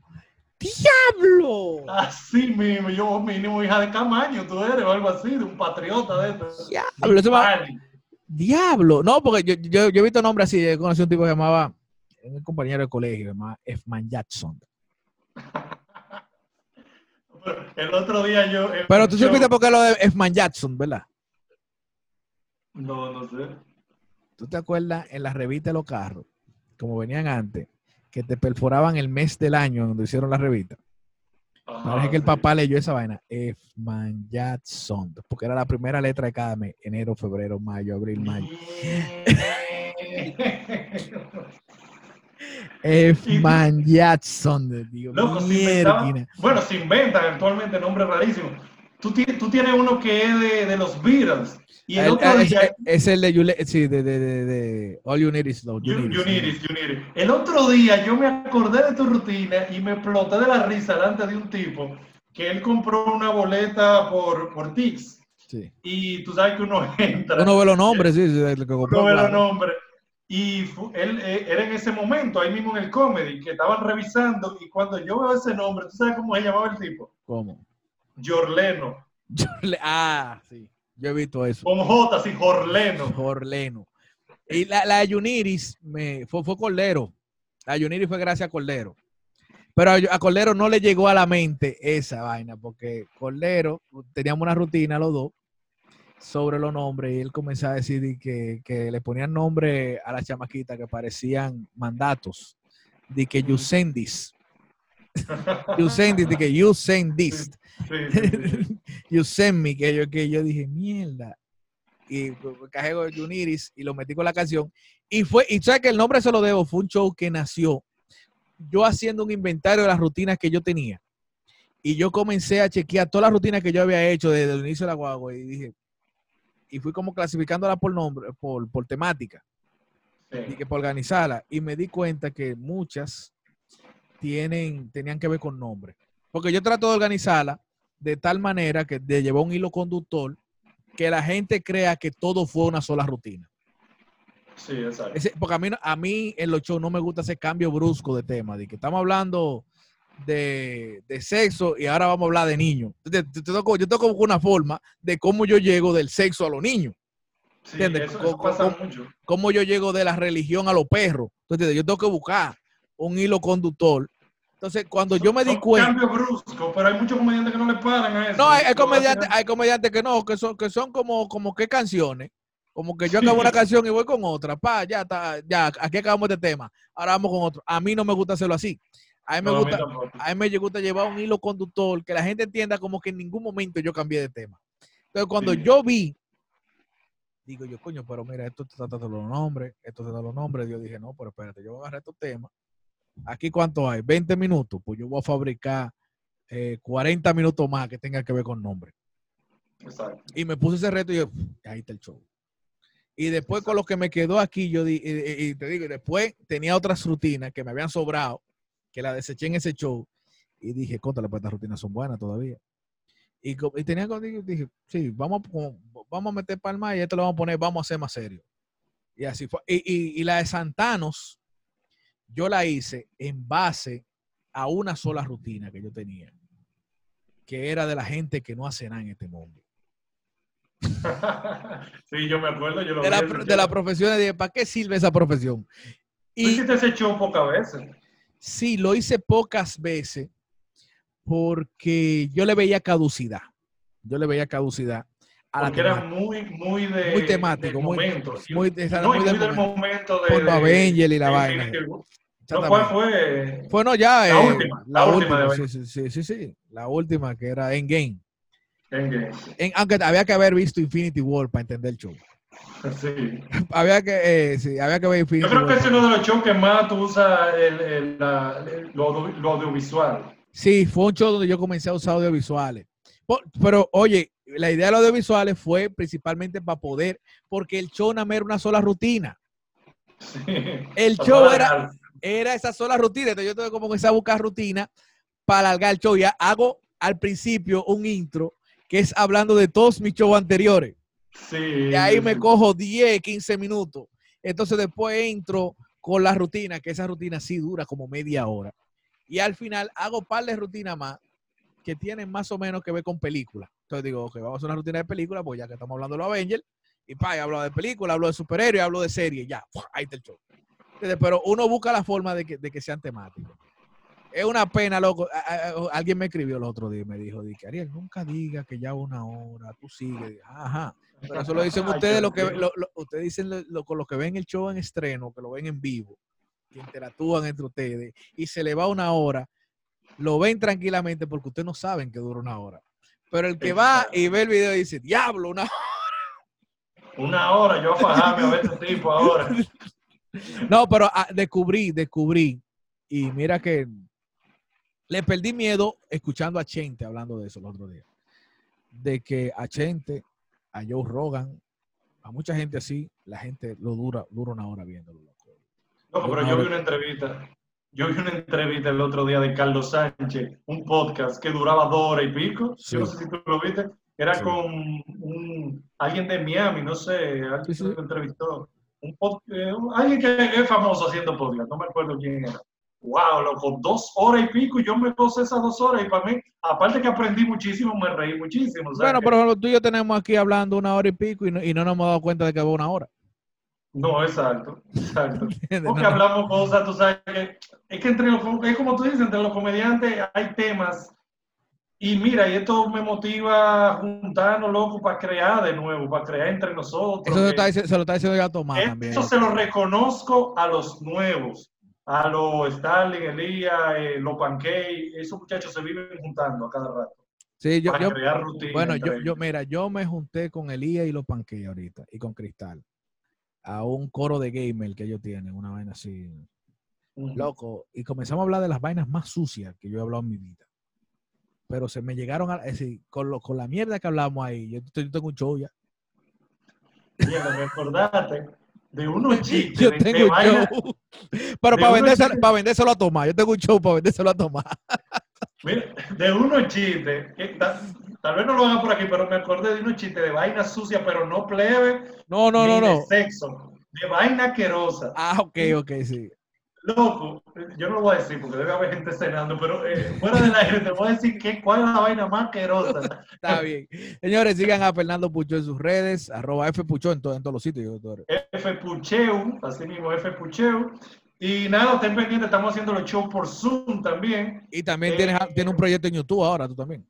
¡Diablo! Así mismo, yo mínimo hija de Camaño, tú eres, o algo así, de un patriota de. Diablo, eso va- Dipali. ¡Diablo! No, porque yo, yo, yo he visto nombres así. Yo conocí un tipo que llamaba, un compañero de colegio, se llamaba Efman Jackson. El otro día yo. en Pero tú supiste por qué lo de Efman Jackson, ¿verdad? No, no sé. ¿Tú te acuerdas en la revista de los carros, como venían antes, que te perforaban el mes del año donde hicieron la revista? Parece que el papá leyó esa vaina. Efman Jackson, porque era la primera letra de cada mes. Enero, febrero, mayo, abril, mayo. Efman Jackson, digo, Loco, se bueno, se inventan actualmente nombres rarísimos. Tú, tú tienes uno que es de, de los Beatles. Y el, El- otro es, día. es el de, Yule- sí, de, de, de, de All You Need Is Love. You You- Need Is you Love. need it, you need it. El otro día yo me acordé de tu rutina y me exploté de la risa delante de un tipo que él compró una boleta por, por Tix. Sí. Y tú sabes que uno entra. Uno ve los nombres, sí, sí, el que compró, no ve los nombres. Y él eh, era en ese momento, ahí mismo en el comedy, que estaban revisando. Y cuando yo veo ese nombre, ¿tú sabes cómo se llamaba el tipo? ¿Cómo? Jorleno. Ah, sí. Yo he visto eso. Con J, así, Jorleno. Jorleno. Y la, la Yuniris me, fue, fue Cordero. La Yuniris fue gracias a Cordero. Pero a, a Cordero no le llegó a la mente esa vaina, porque Cordero, teníamos una rutina los dos sobre los nombres y él comenzaba a decir de que, que le ponían nombre a las chamaquitas que parecían mandatos. De que you send this. You send this, de que you Sí, sí, sí. you send me, que yo, que yo dije, mierda. Y cajé con Juniris y lo metí con la canción. Y fue, y sabes que el nombre se lo debo, fue un show que nació yo haciendo un inventario de las rutinas que yo tenía. Y yo comencé a chequear todas las rutinas que yo había hecho desde el inicio de la guagua y dije, y fui como clasificándola por nombre, por, por temática, y que por organizarla. Y me di cuenta que muchas tienen, tenían que ver con nombre. Porque yo trato de organizarla de tal manera que de llevar un hilo conductor que la gente crea que todo fue una sola rutina. Sí, exacto. porque a mí, a mí en los shows no me gusta ese cambio brusco de tema, de que estamos hablando de, sexo y ahora vamos a hablar de niños. yo tengo como una forma de cómo yo llego del sexo a los niños. Sí, Eso, pasa mucho. Cómo yo llego de la religión a los perros. Entonces, yo tengo que buscar un hilo conductor entonces, cuando yo me di cuenta. cambio brusco, pero hay muchos comediantes que no le paran a eso. No, hay, comediantes, hay comediantes que no, que son, que son como, como que canciones. Como que yo acabo una canción y voy con otra. Pa, ya está, ya, aquí acabamos este tema. Ahora vamos con otro. A mí no me gusta hacerlo así. A mí me gusta, a mí me gusta llevar un hilo conductor que la gente entienda como que en ningún momento yo cambié de tema. Entonces, cuando yo vi, digo yo, coño, pero mira, esto te trata de los nombres, esto te da los nombres. Yo dije, no, pero espérate, yo voy a agarrar estos temas Aquí cuánto hay? 20 minutos. Pues yo voy a fabricar 40 eh, minutos más que tengan que ver con nombre. Exacto. Y me puse ese reto y yo, ahí está el show. Y después con lo que me quedó aquí, yo di, y, te digo, después tenía otras rutinas que me habían sobrado, que la deseché en ese show. Y dije, contra, pues estas rutinas son buenas todavía. Y, y tenía que dije, sí, vamos, vamos a meter palma y esto lo vamos a poner, vamos a hacer más serio. Y así fue. Y, y la de Santanos, yo la hice en base a una sola rutina que yo tenía, que era de la gente que no hace nada en este mundo. sí, yo me acuerdo. Yo lo de, la, de la profesión, de ¿para qué sirve esa profesión? Y, ¿Tú hiciste ese show pocas veces? Sí, lo hice pocas veces porque yo le veía caducidad. Yo le veía caducidad. Porque era muy, muy de. Muy temático, muy, momento, muy, muy, del, momento, de. Con Avenger y la vaina. ¿Cuál fue? Bueno, ya. La eh, última. La, última. sí, sí, sí, sí, La última que era Endgame. Endgame. En, aunque había que haber visto Infinity War para entender el show. Sí. había que, eh, sí, había que ver Infinity Yo creo que es uno de los shows que más tú usas el, el, la, lo, lo, audiovisual. Sí, fue un show donde yo comencé a usar audiovisuales. Pero, oye, la idea de los audiovisuales fue principalmente para poder, porque el show no era una sola rutina. Sí. El show era, era esa sola rutina. Entonces yo tengo como que a buscar rutina para alargar el show. Ya hago al principio un intro que es hablando de todos mis shows anteriores. Sí. Y ahí me cojo 10, 15 minutos. Entonces después entro con la rutina, que esa rutina sí dura como media hora. Y al final hago par de rutinas más que tienen más o menos que ver con películas. Entonces digo, ok, vamos a hacer una rutina de película, pues ya que estamos hablando de los Avengers, y pa, hablo de película, hablo de superhéroes, hablo de serie, ya, ahí está el show. Pero uno busca la forma de que, de que sean temáticos. Es una pena, loco. Alguien me escribió el otro día y me dijo, Ariel, nunca diga que ya una hora, tú sigues. Ajá. Pero eso lo dicen ustedes, lo que, ustedes dicen lo, con lo que ven el show en estreno, que lo ven en vivo, que interactúan entre ustedes, y se le va una hora, lo ven tranquilamente porque ustedes no saben que dura una hora. Pero el que va y ve el video dice, diablo, una hora. Una hora, yo a fajarme a ver este tipo ahora. No, pero ah, descubrí, descubrí. Y mira que le perdí miedo escuchando a Chente hablando de eso el otro día. De que a Chente, a Joe Rogan, a mucha gente así, la gente lo dura, dura una hora viéndolo. No, pero yo vi una entrevista. Yo vi una entrevista el otro día de Carlos Sánchez, un podcast que duraba dos horas y pico. Yo no sé si tú lo viste. Era con un, alguien de Miami, no sé, alguien que lo entrevistó un eh, alguien que es famoso haciendo podcast, no me acuerdo quién era. Wow, loco, dos horas y pico y yo me puse esas dos horas y para mí, aparte que aprendí muchísimo, me reí muchísimo. bueno, pero tú y yo tenemos aquí hablando una hora y pico y no, y no nos hemos dado cuenta de que va una hora. No, exacto, exacto. Porque hablamos cosas, tú sabes que es que entre los, es como tú dices, entre los comediantes hay temas y mira, y esto me motiva a juntarnos, loco, para crear de nuevo, para crear entre nosotros. Eso se, lo está diciendo ya Tomás también. Eso se lo reconozco a los nuevos, a los Starling, Elías, eh, los Pancake, esos muchachos se viven juntando a cada rato. Sí, yo, para crear rutina bueno, yo, yo, mira, yo me junté con Elías y los Pancake ahorita, y con Cristal, a un coro de gamer que ellos tienen, una vaina así, loco, y comenzamos a hablar de las vainas más sucias que yo he hablado en mi vida pero se me llegaron a, es decir, con, lo, con la mierda que hablamos ahí, yo, yo tengo un show ya. Mira, me acordaste de unos chistes. Yo tengo un vaina- show. Pero para vendérselo, para vendérselo a tomar. Yo tengo un show para vendérselo a tomar. Mira, de unos chistes, que ta- tal vez no lo haga por aquí, pero me acordé de unos chistes de vaina sucia, pero no plebe, No, no, ni no, de no. sexo, de vaina asquerosa. Ah, ok, ok, sí. Loco, yo no lo voy a decir porque debe haber gente cenando, pero eh, fuera del aire te voy a decir que, cuál es la vaina más asquerosa. Está bien. Señores, sigan a Fernando Pucho en sus redes, arroba Fpucho en, to- en todos los sitios. doctor. F Pucheu, así mismo F Pucheu. Y nada, estén pendientes, estamos haciendo los shows por Zoom también. Y también Eh, tienes, tienes un proyecto en YouTube ahora, tú también.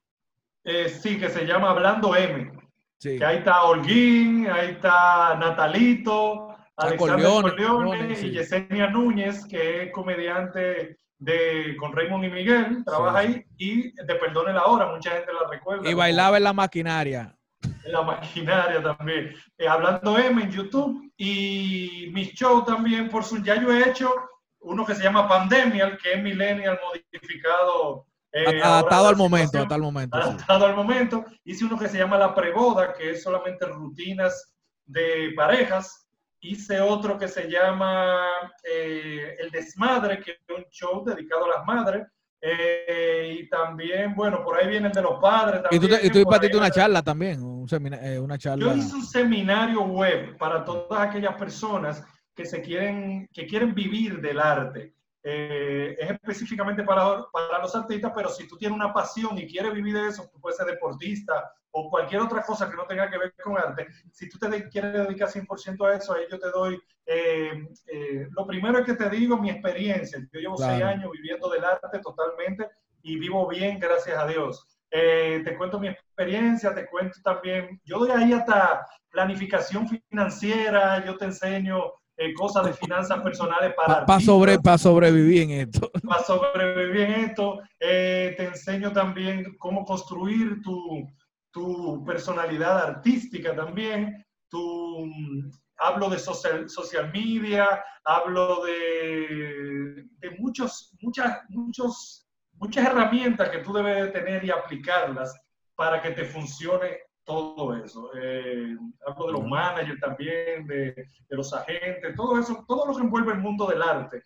Eh, sí, que se llama Hablando M. Sí. Que ahí está Holguín, ahí está Natalito, Alexander Corleone, Corleone Corleone, sí. y Yesenia Núñez, que es comediante de con Raymond y Miguel, trabaja Sí, ahí, y de Perdone la Hora, mucha gente la recuerda. Y bailaba en la maquinaria. En la maquinaria también. Eh, Hablando M en YouTube y mis shows también por Zoom. Ya yo he hecho uno que se llama Pandemial, que es Millennial modificado. eh, adaptado al momento, situación adaptado al momento. sí. adaptado al momento. Hice uno que se llama La Preboda, que es solamente rutinas de parejas. Hice otro que se llama eh, El Desmadre, que es un show dedicado a las madres. Eh, y también, bueno, por ahí viene el de los padres. Y tú, También, y tú por ahí impartiste una charla también, un eh, una charla. Yo hice un seminario web para todas aquellas personas que se quieren, que quieren vivir del arte. Eh, es específicamente para, para los artistas, pero si tú tienes una pasión y quieres vivir de eso, tú puedes ser deportista o cualquier otra cosa que no tenga que ver con arte. Si tú te quieres dedicar 100% a eso, ahí yo te doy. eh, eh, lo primero es que te digo mi experiencia. Yo llevo Claro. seis años viviendo del arte totalmente y vivo bien, gracias a Dios. Eh, te cuento mi experiencia, te cuento también, yo doy ahí hasta planificación financiera, yo te enseño eh, cosas de finanzas personales para Para artistas, sobre, pa sobrevivir en esto. para sobrevivir en esto. Eh, te enseño también cómo construir tu, tu personalidad artística también. Tu, mm, hablo de social, social media, hablo de, de muchos, muchas, muchos, muchas herramientas que tú debes de tener y aplicarlas para que te funcione todo eso. Eh, hablo de los managers también, de, de los agentes, todo eso, todo lo que envuelve el mundo del arte.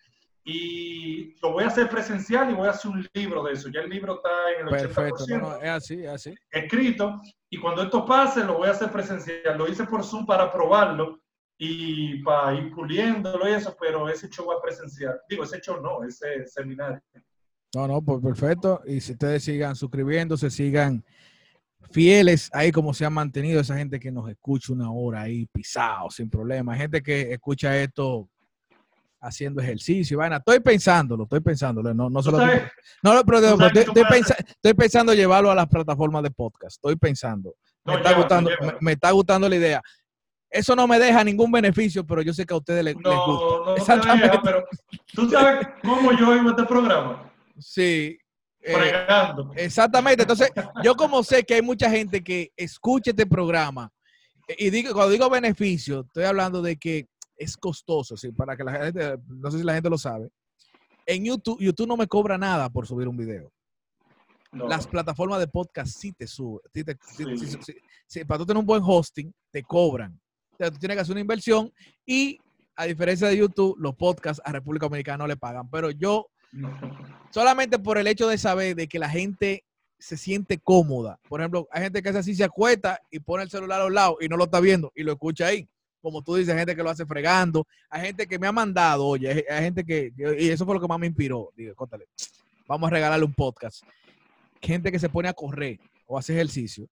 Y lo voy a hacer presencial y voy a hacer un libro de eso. Ya el libro está en el 80% Perfecto. No, no, es así, es así. escrito. Y cuando esto pase, lo voy a hacer presencial. Lo hice por Zoom para probarlo y para ir puliéndolo y eso, pero ese show va presencial. Digo, ese show no, ese seminario. No, no, pues perfecto. Y si ustedes sigan suscribiéndose, sigan fieles ahí como se han mantenido esa gente que nos escucha una hora ahí pisado, sin problema. Hay gente que escucha esto haciendo ejercicio. Vaina, estoy pensándolo, estoy pensándolo. No, no, ¿Tú solo, sabes? no, pero tú estoy, estoy estoy pensando llevarlo a las plataformas de podcast. Estoy pensando. Me, está, llévalo, gustando, me, llévalo. me está gustando la idea. Eso no me deja ningún beneficio, pero yo sé que a ustedes les, gusta. no, Exactamente. deja, pero tú sabes cómo yo oigo este programa. Sí. eh. Exactamente. Entonces, yo como sé que hay mucha gente que escucha este programa, y digo, cuando digo beneficio, estoy hablando de que es costoso, ¿sí? para que la gente, no sé si la gente lo sabe. En YouTube, YouTube no me cobra nada por subir un video. No. Las plataformas de podcast sí te suben. sí te- sí- Sí. sí- sí- sí, para tú tener un buen hosting, te cobran. O sea, tú tienes que hacer una inversión y, a diferencia de YouTube, los podcasts a República Dominicana no le pagan. Pero yo solamente por el hecho de saber de que la gente se siente cómoda. Por ejemplo, hay gente que hace así, se acuesta y pone el celular a un lado y no lo está viendo y lo escucha ahí. Como tú dices, hay gente que lo hace fregando. Hay gente que me ha mandado, oye, hay, gente que, que- y eso fue lo que más me inspiró. Digo, cóntale, vamos a regalarle un podcast. Gente que se pone a correr o hace ejercicio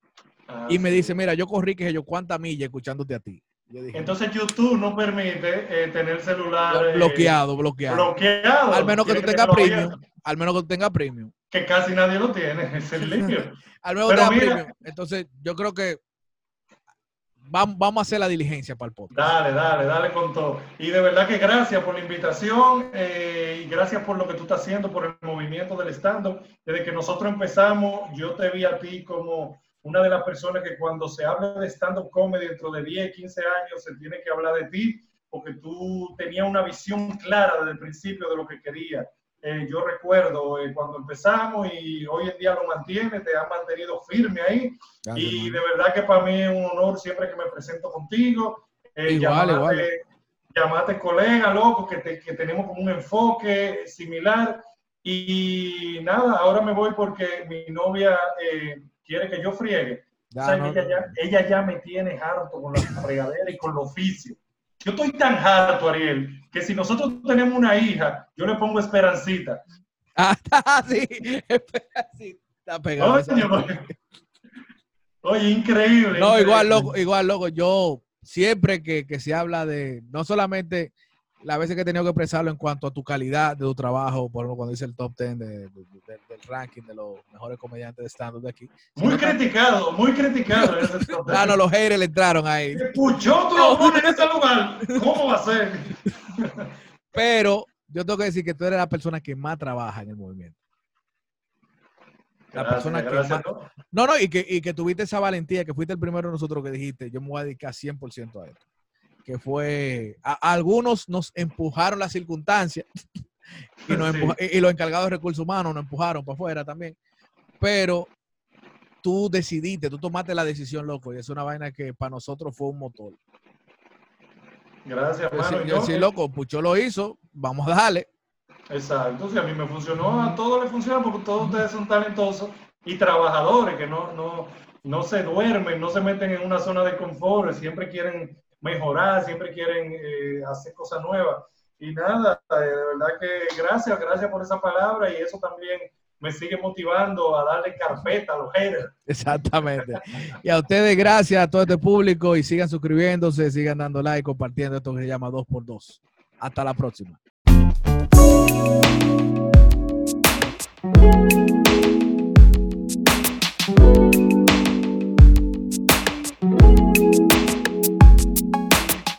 Ah, y me sí. dice, mira, yo corrí, que yo, cuánta milla escuchándote a ti. Yo dije, Entonces YouTube no permite eh, tener celular eh, bloqueado, bloqueado. bloqueado. Al menos que tú tengas premium. Al menos que tú tengas premium. Que casi nadie lo tiene, es el limpio. Al menos Pero te da mira- premium. Entonces, yo creo que vamos, vamos a hacer la diligencia para el podcast. Dale, dale, dale con todo. Y de verdad que gracias por la invitación eh, y gracias por lo que tú estás haciendo, por el movimiento del stand-up. Desde que nosotros empezamos, yo te vi a ti como una de las personas que cuando se habla de stand-up comedy dentro de 10, 15 años, se tiene que hablar de ti, porque tú tenías una visión clara desde el principio de lo que querías. Eh, yo recuerdo eh, cuando empezamos y hoy en día lo mantiene, te ha mantenido firme ahí. y de verdad que para mí es un honor siempre que me presento contigo. Eh, igual, igual. Llamate colega, loco, que, que tenemos como un enfoque similar. Y nada, ahora me voy porque mi novia quiere que yo friegue. ella, ya, ella, ya, me tiene harto con la fregadera y con los oficio. Yo estoy tan harto, Ariel, que si nosotros tenemos una hija, yo le pongo esperancita. Ah, sí, esperancita pegado. Oye, increíble. No, igual loco, igual loco. Yo siempre que, que se habla de, no solamente las veces que he tenido que expresarlo en cuanto a tu calidad de tu trabajo, por ejemplo, cuando dice el top 10 del ranking de los mejores comediantes de stand de aquí. Muy criticado, muy criticado. ah, no, los haters le entraron ahí. Puchó, tú lo pones en ese lugar. ¿Cómo va a ser? Pero yo tengo que decir que tú eres la persona que más trabaja en el movimiento. La persona que más... ¿no? no, y que, y que tuviste esa valentía, que fuiste el primero de nosotros que dijiste, yo me voy a dedicar 100% a esto que fue, algunos nos empujaron las circunstancias y, y, los encargados de recursos humanos nos empujaron para afuera también, pero tú decidiste, tú tomaste la decisión, loco, y es una vaina que para nosotros fue un motor. Gracias, hermano. Yo, sí, loco, Pucho lo hizo, vamos a darle. Exacto, si a mí me funcionó, a todos les funciona porque todos ustedes son talentosos y trabajadores que no, no, no se duermen, no se meten en una zona de confort, siempre quieren mejorar, siempre quieren eh, hacer cosas nuevas. Y nada, eh, de verdad que gracias, gracias por esa palabra y eso también me sigue motivando a darle carpeta a los haters. Exactamente. Y a ustedes, gracias a todo este público y sigan suscribiéndose, sigan dando like, compartiendo esto que se llama 2x2. Hasta la próxima.